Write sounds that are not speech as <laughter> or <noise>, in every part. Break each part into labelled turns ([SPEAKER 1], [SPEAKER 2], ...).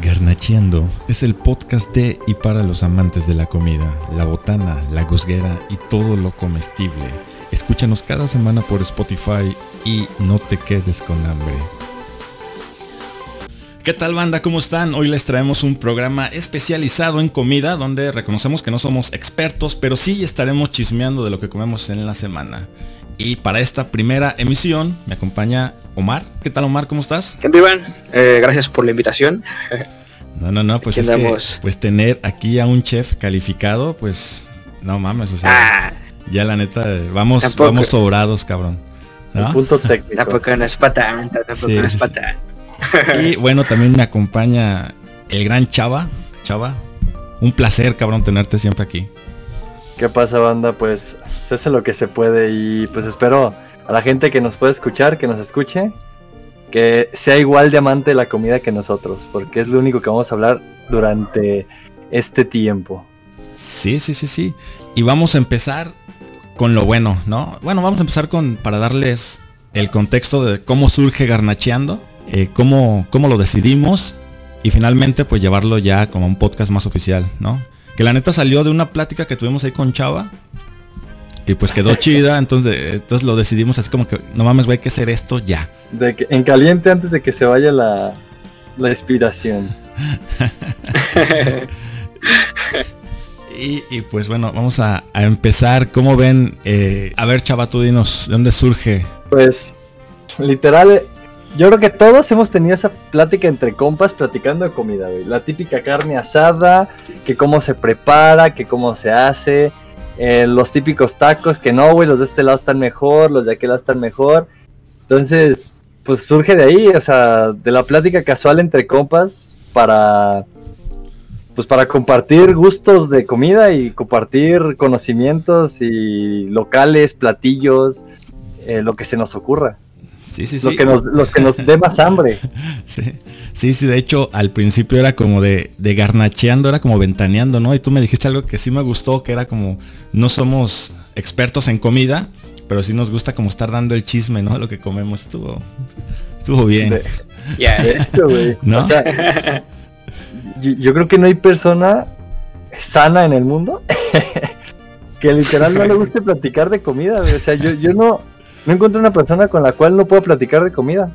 [SPEAKER 1] Garnacheando es el podcast de y para los amantes de la comida, la botana, la gusguera y todo lo comestible. Escúchanos cada semana por Spotify y no te quedes con hambre. ¿Qué tal banda? ¿Cómo están? Hoy les traemos un programa especializado en comida donde reconocemos que no somos expertos, pero sí estaremos chismeando de lo que comemos en la semana. Y para esta primera emisión me acompaña Omar. ¿Qué tal Omar? ¿Cómo estás?
[SPEAKER 2] ¿Qué Iván? Eh, gracias por la invitación.
[SPEAKER 1] No, no, no, pues es que, pues tener aquí a un chef calificado, pues no mames, o sea, ah. ya la neta, vamos, vamos sobrados, cabrón.
[SPEAKER 2] ¿no? punto técnico. Tampoco no es patán, tampoco no es patán.
[SPEAKER 1] Y bueno, <laughs> también me acompaña el gran Chava. Chava, un placer, cabrón, tenerte siempre aquí.
[SPEAKER 3] ¿Qué pasa, banda? Pues se hace lo que se puede y pues espero a la gente que nos puede escuchar, que nos escuche, que sea igual de amante de la comida que nosotros, porque es lo único que vamos a hablar durante este tiempo.
[SPEAKER 1] Sí, sí, sí, sí. Y vamos a empezar con lo bueno, ¿no? Bueno, vamos a empezar con para darles el contexto de cómo surge Garnacheando, eh, cómo, cómo lo decidimos y finalmente pues llevarlo ya como un podcast más oficial, ¿no? Que la neta salió de una plática que tuvimos ahí con Chava, y pues quedó <laughs> chida, entonces, entonces lo decidimos así como que, no mames, güey, hay que hacer esto ya.
[SPEAKER 3] De que, en caliente antes de que se vaya la, la inspiración. <laughs>
[SPEAKER 1] y, pues bueno, vamos a, empezar. ¿Cómo ven? Eh, a ver, chava, tú dinos, ¿de dónde surge?
[SPEAKER 3] Pues, literal, yo creo que todos hemos tenido esa plática entre compas platicando de comida, güey. La típica carne asada, que cómo se prepara, que cómo se hace eh, los típicos tacos, que no, güey, los de este lado están mejor, los de aquel lado están mejor. Entonces, pues surge de ahí, o sea, de la plática casual entre compas para, pues para compartir gustos de comida y compartir conocimientos y locales, platillos, eh, lo que se nos ocurra.
[SPEAKER 1] Sí, sí,
[SPEAKER 3] sí. Lo que nos, lo que nos dé más hambre. <laughs>
[SPEAKER 1] Sí. sí, de hecho al principio era como de, de garnacheando, era como ventaneando, ¿no? Y tú me dijiste algo que sí me gustó, que era como, no somos expertos en comida, pero sí nos gusta como estar dando el chisme, ¿no? Lo que comemos estuvo, estuvo bien. <laughs>
[SPEAKER 2] Ya, <laughs>
[SPEAKER 1] ¿No?
[SPEAKER 3] yo, creo que no hay persona sana en el mundo que literal no le guste platicar de comida. O sea, yo, yo no no encuentro una persona con la cual no puedo platicar de comida.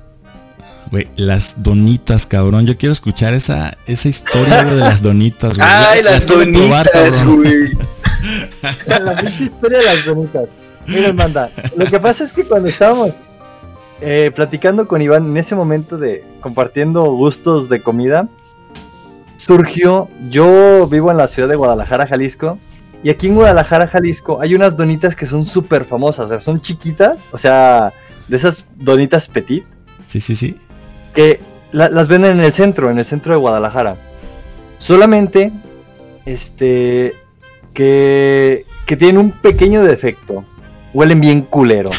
[SPEAKER 1] Güey, las donitas, cabrón. Yo quiero escuchar esa, esa historia de las <laughs> donitas,
[SPEAKER 2] güey. Ay, las, donitas, güey. <laughs>
[SPEAKER 3] la historia de las donitas. Miren, manda. Lo que pasa es que cuando estábamos eh, platicando con Iván en ese momento de compartiendo gustos de comida, surgió. Yo vivo en la ciudad de Guadalajara, Jalisco. Y aquí en Guadalajara, Jalisco, hay unas donitas que son súper famosas. O sea, son chiquitas. O sea, de esas donitas petit.
[SPEAKER 1] Sí, sí, sí.
[SPEAKER 3] Que las venden en el centro, en el centro de Guadalajara. Solamente, este, que, que tienen un pequeño defecto. Huelen bien culero.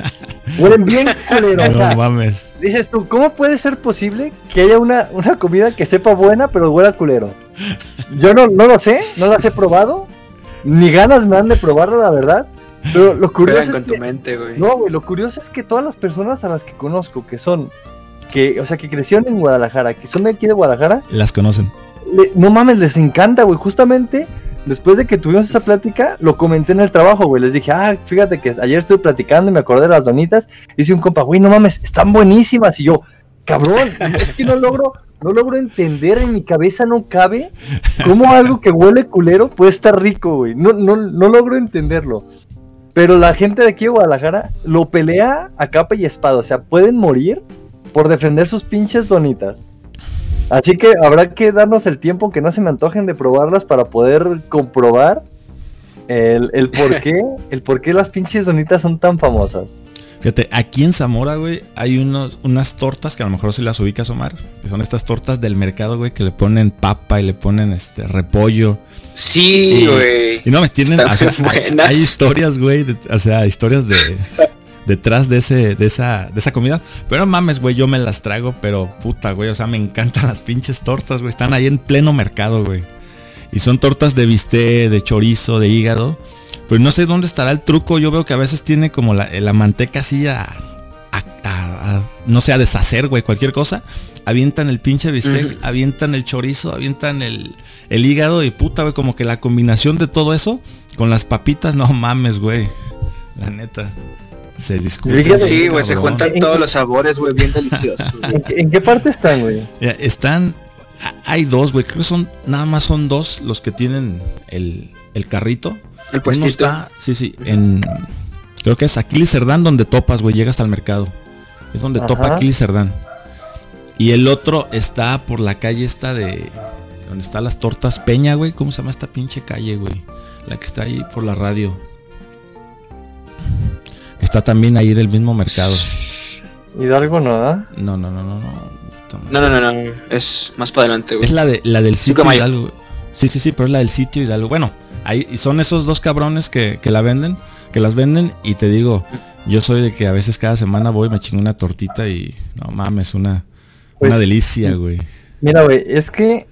[SPEAKER 3] <laughs> Huelen bien culero.
[SPEAKER 1] No mames.
[SPEAKER 3] Dices tú, ¿cómo puede ser posible que haya una, una comida que sepa buena pero huela culero? Yo no, no lo sé, no las he probado, ni ganas me han de probarlo, la verdad. Pero lo curioso es que, No, güey, lo curioso es que todas las personas a las que conozco que son que, o sea, que crecieron en Guadalajara, que son de aquí de Guadalajara,
[SPEAKER 1] las conocen.
[SPEAKER 3] no mames, les encanta, güey. Justamente después de que tuvimos esa plática, lo comenté en el trabajo, güey. Les dije, ah, fíjate que ayer estuve platicando y me acordé de las donitas. Hice un compa, güey, no mames, están buenísimas. Y yo, cabrón, es que no logro, no logro entender, en mi cabeza no cabe cómo algo que huele culero puede estar rico, güey. No, no, no logro entenderlo. Pero la gente de aquí de Guadalajara lo pelea a capa y espada. O sea, pueden morir por defender sus pinches donitas. Así que habrá que darnos el tiempo que no se me antojen de probarlas para poder comprobar el, el el por qué las pinches donitas son tan famosas.
[SPEAKER 1] Fíjate, aquí en Zamora, güey, hay unos, unas tortas que a lo mejor si las ubicas, Omar. Que son estas tortas del mercado, güey, que le ponen papa y le ponen este repollo.
[SPEAKER 2] Sí, güey.
[SPEAKER 1] Y, no me tienen. <laughs> hay, historias, güey. O sea, historias de. detrás de ese, de esa, de esa comida. Pero mames, güey, yo me las trago, pero puta, güey. O sea, me encantan las pinches tortas, güey. Están ahí en pleno mercado, güey. Y son tortas de bistec, de chorizo, de hígado. Pues no sé dónde estará el truco. Yo veo que a veces tiene como la, manteca así a, no sé, a deshacer, güey, cualquier cosa, avientan el pinche bistec, avientan el chorizo, avientan el, el hígado y puta, güey, como que la combinación de todo eso con las papitas, no mames, güey. La neta. Se discute.
[SPEAKER 2] Sí, güey, se juntan todos los sabores, güey, bien deliciosos.
[SPEAKER 3] ¿En, qué parte están, güey?
[SPEAKER 1] Están, hay dos, güey, creo que son, nada más son dos los que tienen el, el carrito.
[SPEAKER 2] El puestito.
[SPEAKER 1] está, sí, sí, en, creo que es Aquiles Cerdán donde topas, güey, llegas al mercado. Es donde topa Aquiles Cerdán. Y el otro está por la calle esta de, donde está las tortas Peña, güey, ¿cómo se llama esta pinche calle, güey? La que está ahí por la radio. Está también ahí del mismo mercado.
[SPEAKER 3] Hidalgo no,
[SPEAKER 1] ¿da? No, no, no, no, no.
[SPEAKER 2] No, no, no, no. Es más para adelante, güey.
[SPEAKER 1] Es la de la del sitio Hidalgo. Sí, sí, sí, pero es la del sitio Hidalgo. Bueno, ahí son esos dos cabrones que, que la venden, que las venden y te digo, yo soy de que a veces cada semana voy me chingo una tortita y no mames, una pues, una delicia, güey.
[SPEAKER 3] Mira, güey, es que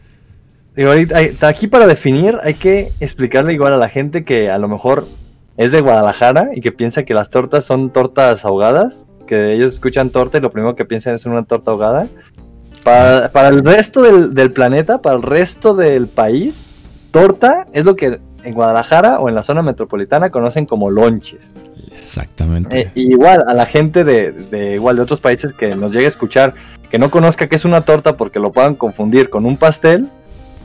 [SPEAKER 3] digo, ahorita, aquí para definir hay que explicarle igual a la gente que a lo mejor es de Guadalajara y que piensa que las tortas son tortas ahogadas, que ellos escuchan torta y lo primero que piensan es en una torta ahogada. Para, el resto del, planeta, para el resto del país, torta es lo que en Guadalajara o en la zona metropolitana conocen como lonches.
[SPEAKER 1] Exactamente.
[SPEAKER 3] Eh, igual a la gente de, igual de otros países que nos llegue a escuchar, que no conozca que es una torta porque lo puedan confundir con un pastel.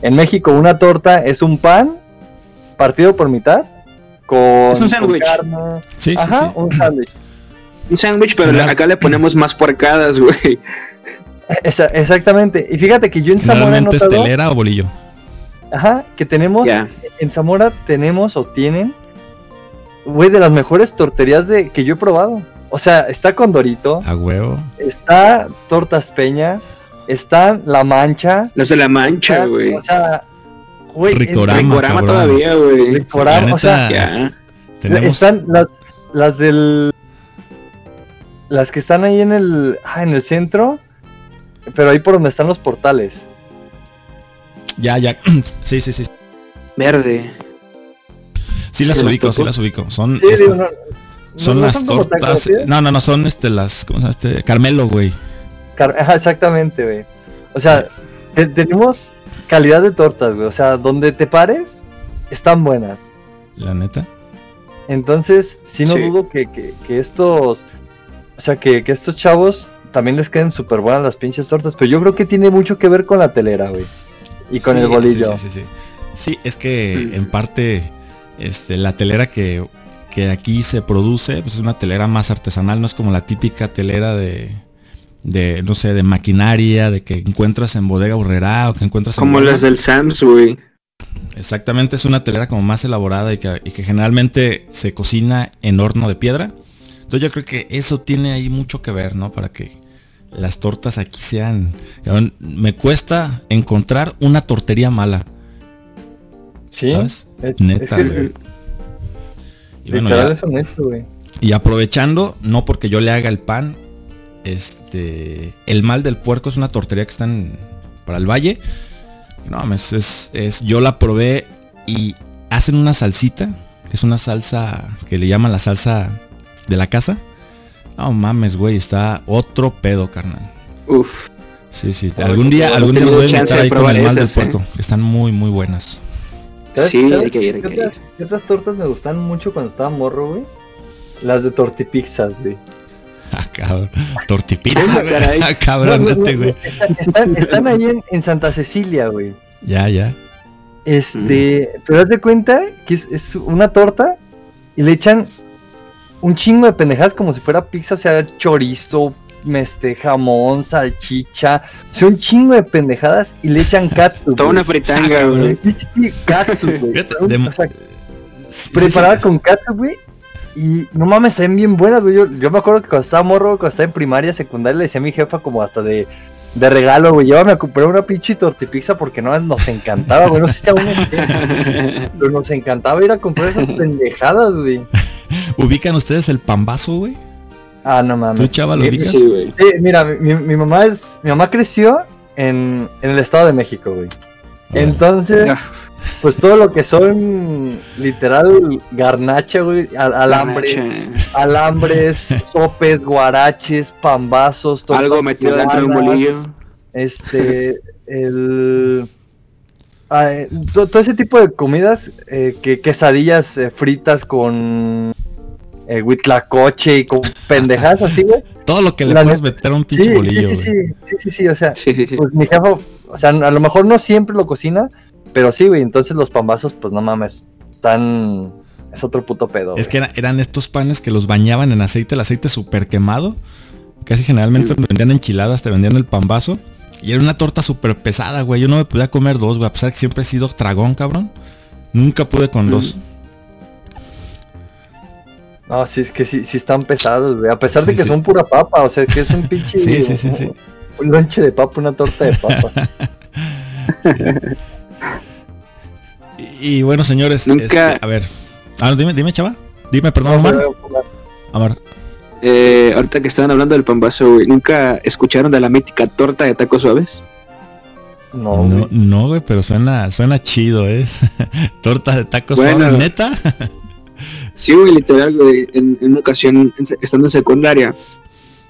[SPEAKER 3] En México una torta es un pan partido por mitad con,
[SPEAKER 2] es un sándwich.
[SPEAKER 1] Sí,
[SPEAKER 3] Ajá, un sándwich.
[SPEAKER 2] Un sándwich, pero acá le ponemos más porcadas, güey.
[SPEAKER 3] Exactamente. Y fíjate que yo en
[SPEAKER 1] Zamora. ¿Es telera o bolillo?
[SPEAKER 3] Ajá, que tenemos. En Zamora tenemos o tienen. Güey, de las mejores torterías de que yo he probado. O sea, está Condorito.
[SPEAKER 1] A huevo.
[SPEAKER 3] Está Tortas Peña. Está La Mancha.
[SPEAKER 2] Las de La Mancha, güey.
[SPEAKER 3] O sea,
[SPEAKER 1] Ricorama,
[SPEAKER 2] todavía, güey.
[SPEAKER 3] Ricorama, o sea, ya. Están las, las del. Las que están ahí en el. Ah, en el centro. Pero ahí por donde están los portales.
[SPEAKER 1] Ya, ya. <clears throat> sí, sí, sí.
[SPEAKER 2] Verde.
[SPEAKER 1] Sí las ubico, sí las ubico. Son, son las tortas. No, no, no, son este las. ¿Cómo se llama este? Carmelo, güey.
[SPEAKER 3] exactamente, güey. O sea, tenemos calidad de tortas, güey. O sea, donde te pares, están buenas.
[SPEAKER 1] La neta.
[SPEAKER 3] Entonces, sí no dudo que, estos. O sea, que, estos chavos también les queden súper buenas las pinches tortas. Pero yo creo que tiene mucho que ver con la telera, güey. Y con el bolillo.
[SPEAKER 1] Sí, sí, sí. Sí, es que en parte. Este, la telera que, que aquí se produce, pues es una telera más artesanal, no es como la típica telera de, de, no sé, de maquinaria, de que encuentras en bodega Urrera o que encuentras
[SPEAKER 2] Como las del Sams, güey.
[SPEAKER 1] Exactamente, es una telera como más elaborada y que, generalmente se cocina en horno de piedra. Entonces yo creo que eso tiene ahí mucho que ver, ¿no? Para que las tortas aquí sean... Me cuesta encontrar una tortería mala.
[SPEAKER 3] Sí.
[SPEAKER 1] Neta, y aprovechando, no porque yo le haga el pan, este, el mal del puerco es una tortería que están para el valle. No, es, es, yo la probé y hacen una salsita, que es una salsa que le llaman la salsa de la casa. No mames, güey, está otro pedo, carnal.
[SPEAKER 2] Uf.
[SPEAKER 1] Sí, sí. Algún día, algún día voy a ahí con el mal del puerco. ¿eh? están muy, muy buenas.
[SPEAKER 2] Sí, hay que ir, hay que ir.
[SPEAKER 3] ¿Qué otras tortas me gustan mucho cuando estaba morro, güey? Las de tortipizzas, güey.
[SPEAKER 1] Ah, cabrón. Tortipizza, güey. Ah, cabrón, este, güey.
[SPEAKER 3] Están, ahí en, Santa Cecilia, güey.
[SPEAKER 1] Ya, ya.
[SPEAKER 3] Este, mm. pero haz de cuenta que es, una torta y le echan un chingo de pendejadas como si fuera pizza, o sea, chorizo, este, jamón, salchicha, o sea, un chingo de pendejadas y le echan <laughs> katsu.
[SPEAKER 2] Toda una fritanga, güey.
[SPEAKER 3] Katsu, güey. O sea, preparada con katsu, güey, y no mames, se ven bien buenas, güey. Yo, me acuerdo que cuando estaba morro, cuando estaba en primaria, secundaria, le decía a mi jefa como hasta de, de regalo, güey. Llévame a comprar una pinche tortipizza porque no nos encantaba, güey. No sé si aún <laughs> pero nos encantaba ir a comprar esas pendejadas, güey.
[SPEAKER 1] ¿Ubican ustedes el pambazo, güey?
[SPEAKER 3] Ah, no mames.
[SPEAKER 1] ¿Tú, chava, lo ubicas?
[SPEAKER 3] Sí, güey. Sí, mira, mi, mamá es. Mi mamá creció en, en el Estado de México, güey. Entonces. Pues todo lo que son literal garnacha, güey, alambre, alambres, <laughs> sopes, guaraches, pambazos,
[SPEAKER 2] algo metido dentro de un bolillo.
[SPEAKER 3] Este, el eh, todo, ese tipo de comidas, eh, que quesadillas eh, fritas con eh, huitlacoche y con pendejadas así, güey. <laughs>
[SPEAKER 1] Todo lo que le puedes meter a un pinche bolillo,
[SPEAKER 3] sí, sí, sí, sí, sí, o sea, pues mi jefe, o sea, a lo mejor no siempre lo cocina, pero sí, güey, entonces los pambazos, pues no mames, tan... Es otro puto pedo.
[SPEAKER 1] Es que eran estos panes que los bañaban en aceite, el aceite súper quemado. Casi generalmente vendían enchiladas, te vendían el pambazo. Y era una torta súper pesada, güey. Yo no me podía comer dos, güey. A pesar que siempre he sido tragón, cabrón. Nunca pude con dos.
[SPEAKER 3] No, sí, es que sí, sí están pesados, güey. A pesar de que son pura papa, o sea, que es un <laughs> pinche...
[SPEAKER 1] sí, sí, sí, sí.
[SPEAKER 3] Un lonche de papa, una torta de papa. <laughs> <laughs>
[SPEAKER 1] Y, bueno, señores,
[SPEAKER 2] Nunca...
[SPEAKER 1] Este, a ver. Ah, dime, dime, chava. Dime, perdón, Omar.
[SPEAKER 2] Omar. Eh, ahorita que estaban hablando del pambazo, güey, ¿nunca escucharon de la mítica torta de tacos suaves?
[SPEAKER 3] No,
[SPEAKER 1] no, no, güey, pero suena, suena chido, ¿es? <laughs> torta de tacos suaves, neta. <laughs>
[SPEAKER 2] sí, güey, literal, güey, en, una ocasión, estando en secundaria,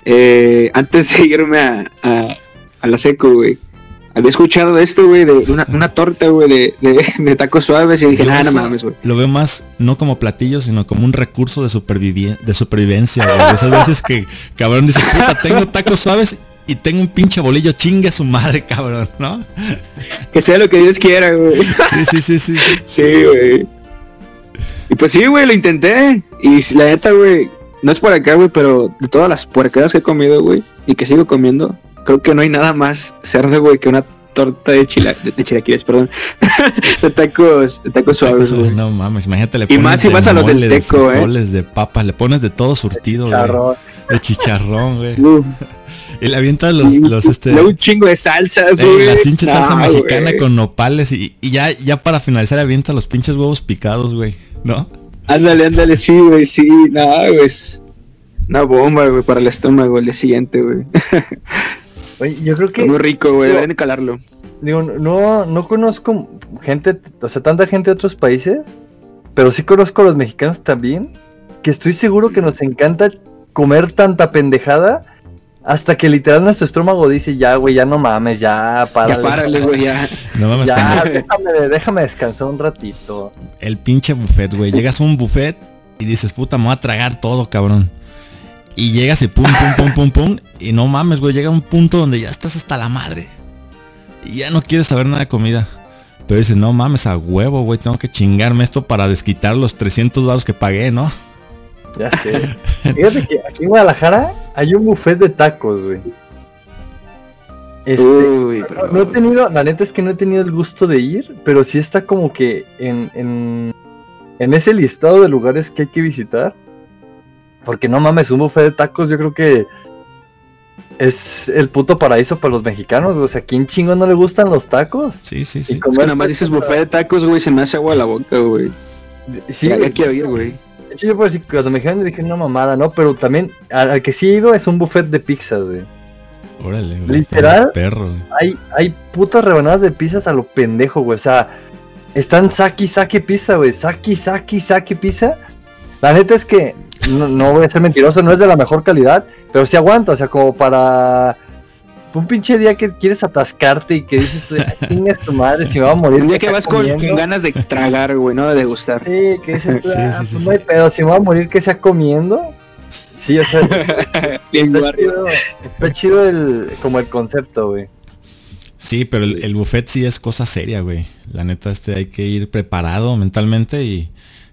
[SPEAKER 2] eh, antes de irme a, a, a la seco, güey, había escuchado de esto, güey, de una, una torta, güey, de, de, tacos suaves y dije, nada, no mames, güey.
[SPEAKER 1] Lo veo más, no como platillo, sino como un recurso de, de supervivencia, güey. Esas veces que cabrón dice, puta, tengo tacos suaves y tengo un pinche bolillo, chingue a su madre, cabrón, ¿no?
[SPEAKER 2] Que sea lo que Dios quiera, güey.
[SPEAKER 1] Sí, sí, sí, sí.
[SPEAKER 2] Sí, güey. Y pues sí, güey, lo intenté. Y la neta, güey, no es por acá, güey, pero de todas las puercadas que he comido, güey, y que sigo comiendo, creo que no hay nada más cerdo, güey, que una torta de, chila, de, chilaquiles, perdón. <laughs> de tacos, de tacos suaves, güey.
[SPEAKER 1] No mames, imagínate, le pones
[SPEAKER 2] Y más si vas a los del teco,
[SPEAKER 1] de eh. de papa, le pones de todo surtido, güey. De chicharrón, güey. <laughs> <laughs> Y le avientas los, los este.
[SPEAKER 2] un chingo de salsas, güey.
[SPEAKER 1] la pinche salsa mexicana con nopales y, y, ya, ya para finalizar avienta los pinches huevos picados, güey. ¿No?
[SPEAKER 2] Ándale, ándale, sí, güey, sí. No, güey. Una bomba, güey, para el estómago el día siguiente, güey.
[SPEAKER 3] Oye, yo creo que.
[SPEAKER 2] muy rico, güey, deben de calarlo.
[SPEAKER 3] Digo, no, no conozco gente, o sea, tanta gente de otros países, pero sí conozco a los mexicanos también, que estoy seguro que nos encanta comer tanta pendejada hasta que literal nuestro estómago dice, ya, güey, ya no mames, ya,
[SPEAKER 2] párale. Ya párale, güey, ya.
[SPEAKER 1] No mames.
[SPEAKER 3] Ya, déjame, déjame descansar un ratito.
[SPEAKER 1] El pinche buffet, güey. Llegas a un buffet y dices, puta, me voy a tragar todo, cabrón. Y llegas y pum, pum, pum, pum, pum. Y no mames, güey. Llega un punto donde ya estás hasta la madre. Y ya no quieres saber nada de comida. Pero dices, no mames, a huevo, güey. Tengo que chingarme esto para desquitar los 300 dólares que pagué, ¿no?
[SPEAKER 3] Ya sé. <laughs> Fíjate que aquí en Guadalajara hay un buffet de tacos, güey. Este, Uy, pero... no, he tenido, la neta es que no he tenido el gusto de ir, pero sí está como que en, en, en ese listado de lugares que hay que visitar. Porque no mames, un buffet de tacos yo creo que es el puto paraíso para los mexicanos, O sea, ¿quién chingo no le gustan los tacos?
[SPEAKER 1] Sí, sí, sí.
[SPEAKER 2] Es que nada más dices buffet de tacos, güey, se me hace agua a la boca, güey. Sí, quiero ir, güey.
[SPEAKER 3] De hecho, yo puedo decir que cuando me dijeron dije, no mamada, ¿no? Pero también al, que sí he ido es un buffet de pizzas, güey.
[SPEAKER 1] Órale,
[SPEAKER 3] güey. Literal, perro, hay, hay putas rebanadas de pizzas a lo pendejo, güey. O sea, están saki, saki pizza, güey. Saki, saki, saki pizza. La neta es que no, voy a ser mentiroso, no es de la mejor calidad, pero sí aguanta, o sea, como para un pinche día que quieres atascarte y que dices, es <laughs> tu madre, si me va a morir.
[SPEAKER 2] Un día que vas con, ganas de tragar, güey, no de degustar.
[SPEAKER 3] Sí, que dices, ah, pues no hay pedo, si me va a morir que sea comiendo. Sí, o sea, <laughs> está, chido, está chido el, como el concepto, güey.
[SPEAKER 1] Sí, pero el, el, buffet sí es cosa seria, güey. La neta, este hay que ir preparado mentalmente y,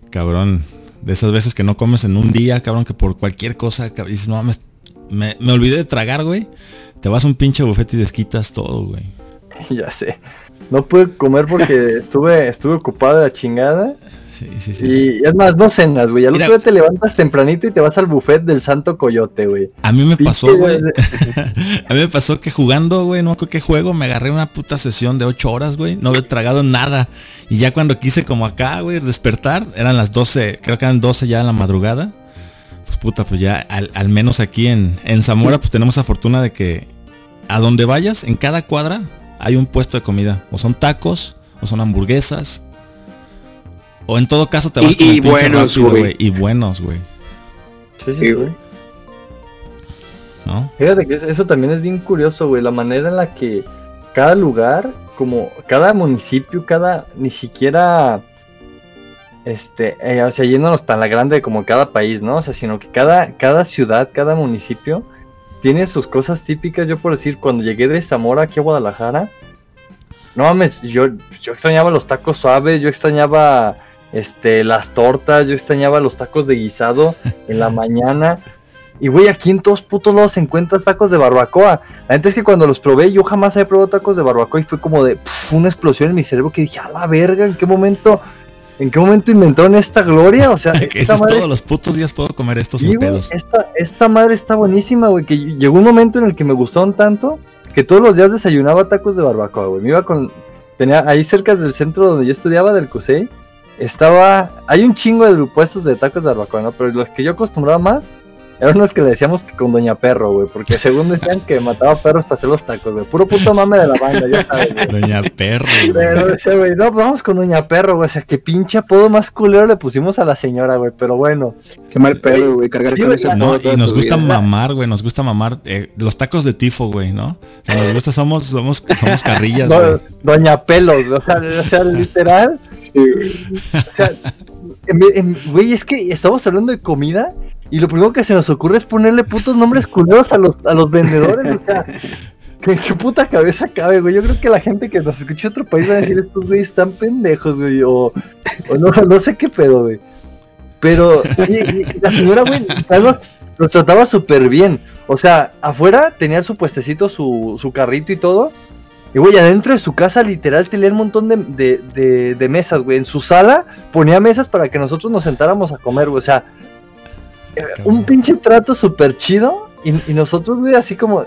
[SPEAKER 1] cabrón, de esas veces que no comes en un día, cabrón, que por cualquier cosa, cabrón, dices, no mames, me, me, olvidé de tragar, güey. Te vas a un pinche bufete y desquitas todo, güey. <laughs>
[SPEAKER 3] Ya sé. No pude comer porque estuve, estuve ocupado la chingada.
[SPEAKER 1] Sí, sí, sí.
[SPEAKER 3] Y es más, no cenas, güey. Al otro día te levantas tempranito y te vas al buffet del Santo Coyote, güey.
[SPEAKER 1] A mí me pasó, güey. <laughs> a mí me pasó que jugando, güey, no me acuerdo qué juego, me agarré una puta sesión de 8 horas, güey. No había tragado nada. Y ya cuando quise como acá, güey, despertar, eran las 12, creo que eran 12 ya en la madrugada. Pues puta, pues ya al, menos aquí en, en Zamora, pues tenemos la fortuna de que a donde vayas, en cada cuadra, hay un puesto de comida. O son tacos, o son hamburguesas, O en todo caso te vas
[SPEAKER 2] Y-
[SPEAKER 1] con el
[SPEAKER 2] y
[SPEAKER 1] pinche
[SPEAKER 2] buenos,
[SPEAKER 1] rápido,
[SPEAKER 2] güey.
[SPEAKER 1] Y buenos, güey.
[SPEAKER 2] Sí, güey.
[SPEAKER 1] ¿No?
[SPEAKER 3] Fíjate que eso, eso también es bien curioso, güey, la manera en la que cada lugar, como cada municipio, cada, ni siquiera, este, eh, o sea, yéndonos tan la grande como cada país, ¿no? O sea, sino que cada, cada ciudad, cada municipio tiene sus cosas típicas. Yo por decir, cuando llegué de Zamora aquí a Guadalajara, no mames, yo, yo extrañaba los tacos suaves, yo extrañaba, este, las tortas, yo extrañaba los tacos de guisado <laughs> en la mañana. Y güey, aquí en todos putos lados se encuentran tacos de barbacoa. La neta es que cuando los probé, yo jamás había probado tacos de barbacoa y fue como de una explosión en mi cerebro que dije, a la verga, ¿en qué momento, en qué momento inventaron esta gloria? O sea,
[SPEAKER 1] que <laughs>
[SPEAKER 3] esta madre,
[SPEAKER 1] todos los putos días puedo comer esto
[SPEAKER 3] sí, güey, esta madre está buenísima, güey, que llegó un momento en el que me gustaron tanto que todos los días desayunaba tacos de barbacoa, güey. Me iba con, tenía ahí cerca del centro donde yo estudiaba, del CUSEI, estaba, hay un chingo de puestos de tacos de barbacoa, ¿no? Pero los que yo acostumbraba más eran unos que le decíamos que con Doña Perro, güey, porque según decían que mataba perros para hacer los tacos, güey. Puro puto mame de la banda, ya sabes, güey.
[SPEAKER 1] Doña Perro, güey.
[SPEAKER 3] Pero decía, güey, no, pues vamos con Doña Perro, güey. O sea, qué pinche apodo más culero le pusimos a la señora, güey. Pero bueno.
[SPEAKER 2] Qué mal pedo, güey, cargar
[SPEAKER 3] Sí,
[SPEAKER 2] con ese
[SPEAKER 1] No,
[SPEAKER 2] apodo
[SPEAKER 1] y nos gusta
[SPEAKER 2] vida.
[SPEAKER 1] mamar, güey, nos gusta mamar eh, los tacos de tifo, güey, ¿no? O sea, nos gusta, somos, somos, somos carrillas, güey.
[SPEAKER 3] Doña Pelos, güey. O sea, o sea, literal.
[SPEAKER 2] Sí, güey.
[SPEAKER 3] O sea, güey, es que estamos hablando de comida y lo primero que se nos ocurre es ponerle putos nombres culeros a los, a los vendedores. O sea, ¿qué, puta cabeza cabe, güey? Yo creo que la gente que nos escucha en otro país va a decir, estos güeyes están pendejos, güey. O, o no, no sé qué pedo, güey. Pero sí, la señora, güey, los, los trataba súper bien. O sea, afuera tenía su puestecito, su, su carrito y todo. Y, güey, adentro de su casa, literal, tenía un montón de, de, de- de mesas, güey. En su sala ponía mesas para que nosotros nos sentáramos a comer, güey. O sea, un pinche trato súper chido. Y, y nosotros, güey, así como.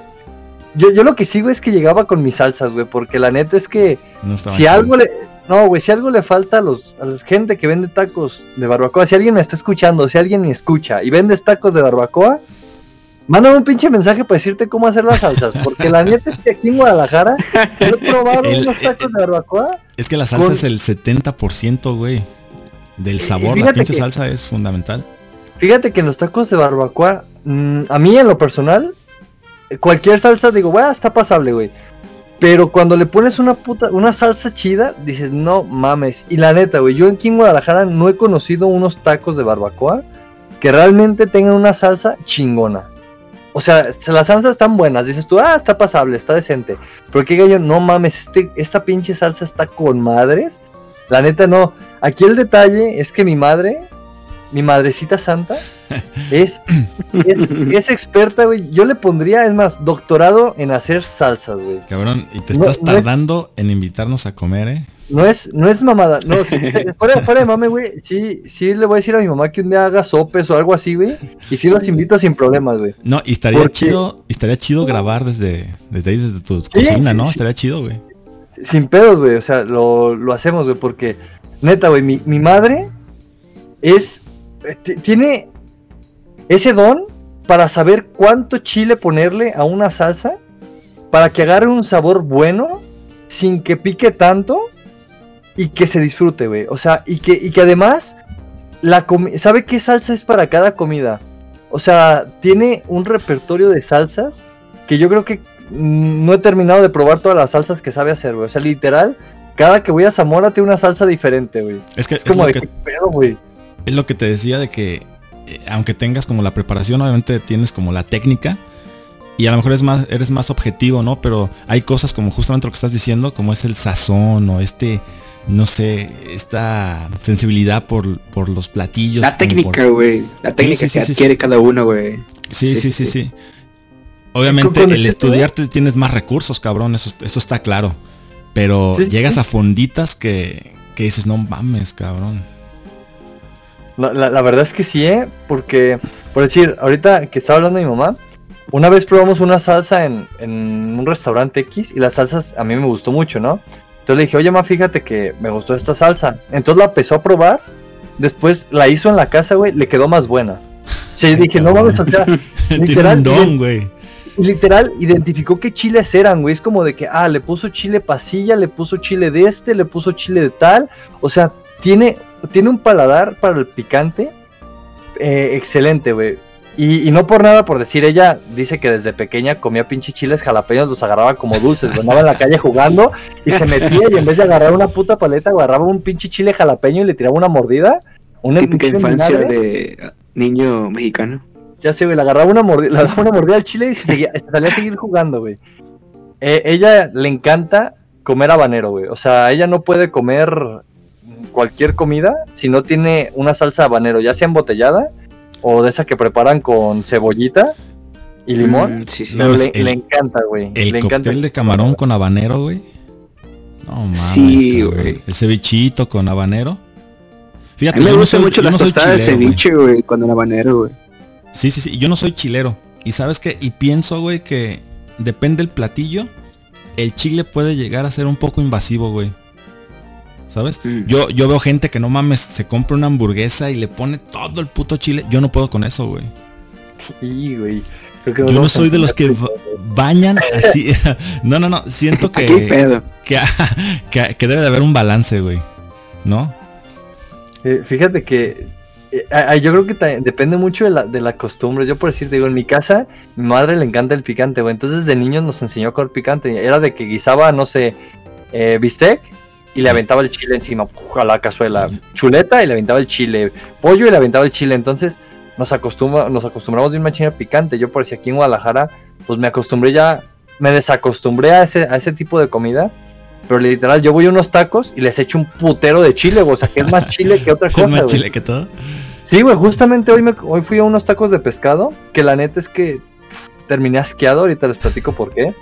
[SPEAKER 3] Yo, yo lo que sí, güey, es que llegaba con mis salsas, güey. Porque la neta es que
[SPEAKER 1] No
[SPEAKER 3] si algo le. No, güey, si algo le falta a los a la gente que vende tacos de barbacoa, si alguien me está escuchando, si alguien me escucha y vendes tacos de barbacoa, mándame un pinche mensaje para decirte cómo hacer las salsas. Porque la neta es que aquí en Guadalajara yo he probado
[SPEAKER 1] El-
[SPEAKER 3] unos tacos de barbacoa.
[SPEAKER 1] Es que la salsa
[SPEAKER 3] con-
[SPEAKER 1] es el 70%, güey. Del sabor, la pinche
[SPEAKER 3] que-
[SPEAKER 1] salsa es fundamental.
[SPEAKER 3] Fíjate que en los tacos de barbacoa, mm, a mí en lo personal, cualquier salsa digo, bueno, está pasable, güey. Pero cuando le pones una puta, una salsa chida, dices, no mames. Y la neta, güey, yo aquí en Guadalajara no he conocido unos tacos de barbacoa que realmente tengan una salsa chingona. O sea, se- las salsas están buenas. Dices tú, ah, está pasable, está decente. Pero qué gallo, no mames, este, esta pinche salsa está con madres. La neta no. Aquí el detalle es que mi madre, mi madrecita santa, es, es, es experta, güey. Yo le pondría, es más, doctorado en hacer salsas, güey.
[SPEAKER 1] Cabrón, y te
[SPEAKER 3] No-
[SPEAKER 1] estás
[SPEAKER 3] no es-
[SPEAKER 1] tardando en invitarnos a comer, ¿eh?
[SPEAKER 3] No es, no es mamada. No, sí, <laughs> fuera, fuera de mame, güey. Sí, sí le voy a decir a mi mamá que un día haga sopes o algo así, güey. Y sí los invito sin problemas, güey.
[SPEAKER 1] No, y estaría
[SPEAKER 3] Porque-
[SPEAKER 1] chido, y estaría chido grabar desde, desde ahí, desde tu
[SPEAKER 3] Sí,
[SPEAKER 1] cocina,
[SPEAKER 3] sí,
[SPEAKER 1] ¿no?
[SPEAKER 3] sí.
[SPEAKER 1] Estaría chido, güey.
[SPEAKER 3] Sin pedos, güey. O sea, lo, lo hacemos, güey. Porque, neta, güey, mi, mi madre es. Tiene ese don para saber cuánto chile ponerle a una salsa para que agarre un sabor bueno sin que pique tanto y que se disfrute, güey. O sea, y que, y que además la sabe qué salsa es para cada comida. O sea, tiene un repertorio de salsas que yo creo que mm, no he terminado de probar todas las salsas que sabe hacer, güey. O sea, literal, cada que voy a Zamora tiene una salsa diferente, güey.
[SPEAKER 1] Es que
[SPEAKER 3] Es como de
[SPEAKER 1] que,
[SPEAKER 3] qué pedo, güey.
[SPEAKER 1] Es lo que te decía de que, eh, aunque tengas como la preparación, obviamente tienes como la técnica. Y a lo mejor es más, eres más objetivo, ¿no? Pero hay cosas como justamente lo que estás diciendo, como es el sazón o este, no sé, esta sensibilidad por, por los platillos.
[SPEAKER 2] La técnica,
[SPEAKER 1] por-
[SPEAKER 2] güey. La técnica
[SPEAKER 1] sí, sí,
[SPEAKER 2] que
[SPEAKER 1] sí,
[SPEAKER 2] adquiere cada uno, güey.
[SPEAKER 1] Sí, sí,
[SPEAKER 2] Sí,
[SPEAKER 1] sí. Obviamente el estudiarte tienes más recursos, cabrón, eso, eso está claro. Pero llegas a fonditas que, que dices, no mames, cabrón.
[SPEAKER 3] La, la- la verdad es que sí, ¿eh? Porque, por decir, ahorita que estaba hablando mi mamá, una vez probamos una salsa en, en un restaurante X y las salsas a mí me gustó mucho, ¿no? Entonces le dije, oye, ma, fíjate que me gustó esta salsa. Entonces la empezó a probar, después la hizo en la casa, güey, le quedó más buena. O sea, yo dije, no o sea, <laughs>
[SPEAKER 1] Tiene
[SPEAKER 3] Literal,
[SPEAKER 1] don, güey.
[SPEAKER 3] literal identificó qué chiles eran, güey. Es como de que, ah, le puso chile pasilla, le puso chile de este, le puso chile de tal. O sea, tiene tiene un paladar para el picante eh, excelente, güey. Y, y no por nada, por decir, ella dice que desde pequeña comía pinches chiles jalapeños, los agarraba como dulces, andaba en la calle jugando y se metía y en vez de agarrar una puta paleta, agarraba un pinche chile jalapeño y le tiraba una mordida. Una
[SPEAKER 2] Típica infancia de niño mexicano.
[SPEAKER 3] Ya sé, güey, le agarraba una mordida, le daba una mordida al chile y se, seguía, se salía a seguir jugando, güey. Eh, ella le encanta comer habanero, güey. O sea, ella no puede comer cualquier comida si no tiene una salsa habanero, ya sea embotellada o de esa que preparan con cebollita y limón.
[SPEAKER 2] Mm, sí, sí.
[SPEAKER 3] Pero
[SPEAKER 1] No,
[SPEAKER 3] le,
[SPEAKER 1] el-
[SPEAKER 3] le encanta, güey.
[SPEAKER 1] El
[SPEAKER 3] Le encanta.
[SPEAKER 1] cóctel de camarón con habanero, güey. No mames,
[SPEAKER 2] Sí, güey.
[SPEAKER 1] El cevichito con habanero.
[SPEAKER 2] A mí me
[SPEAKER 1] no soy-
[SPEAKER 2] mucho las
[SPEAKER 1] no
[SPEAKER 2] tostadas de ceviche, güey, con el habanero, güey.
[SPEAKER 1] Sí, sí, sí. Yo no soy chilero. Y sabes qué? Y pienso, güey, que depende del platillo. El chile puede llegar a ser un poco invasivo, güey. ¿Sabes? Yo, yo veo gente que no mames, se compra una hamburguesa y le pone todo el puto chile. Yo no puedo con eso, güey.
[SPEAKER 3] Sí,
[SPEAKER 1] Yo no soy de los que bañan así. <laughs> no, no, no. Siento <laughs>
[SPEAKER 2] ¿Qué
[SPEAKER 1] que,
[SPEAKER 2] pedo?
[SPEAKER 1] que, <laughs> que, que debe de haber un balance, güey. ¿No?
[SPEAKER 3] Eh, fíjate que eh, ah, ah, yo creo que depende mucho de la, de la costumbre. Yo por decir, digo, en mi casa, mi madre le encanta el picante, güey. Entonces de niños nos enseñó a comer picante. Era de que guisaba, no sé, eh, bistec y le aventaba el chile encima a la cazuela. Chuleta y le aventaba el chile. Pollo y le aventaba el chile. Entonces nos, acostumbra, nos acostumbramos bien machina picante. Yo por decir, aquí en Guadalajara, pues me acostumbré ya, me desacostumbré a ese, a ese tipo de comida. Pero literal, yo voy a unos tacos y les echo un putero de chile. O sea, que es más <laughs> chile que otra cosa.
[SPEAKER 1] Es más chile que todo.
[SPEAKER 3] Sí, güey, justamente hoy, me, hoy fui a unos tacos de pescado, que la neta es que terminé asqueado, ahorita les platico por qué.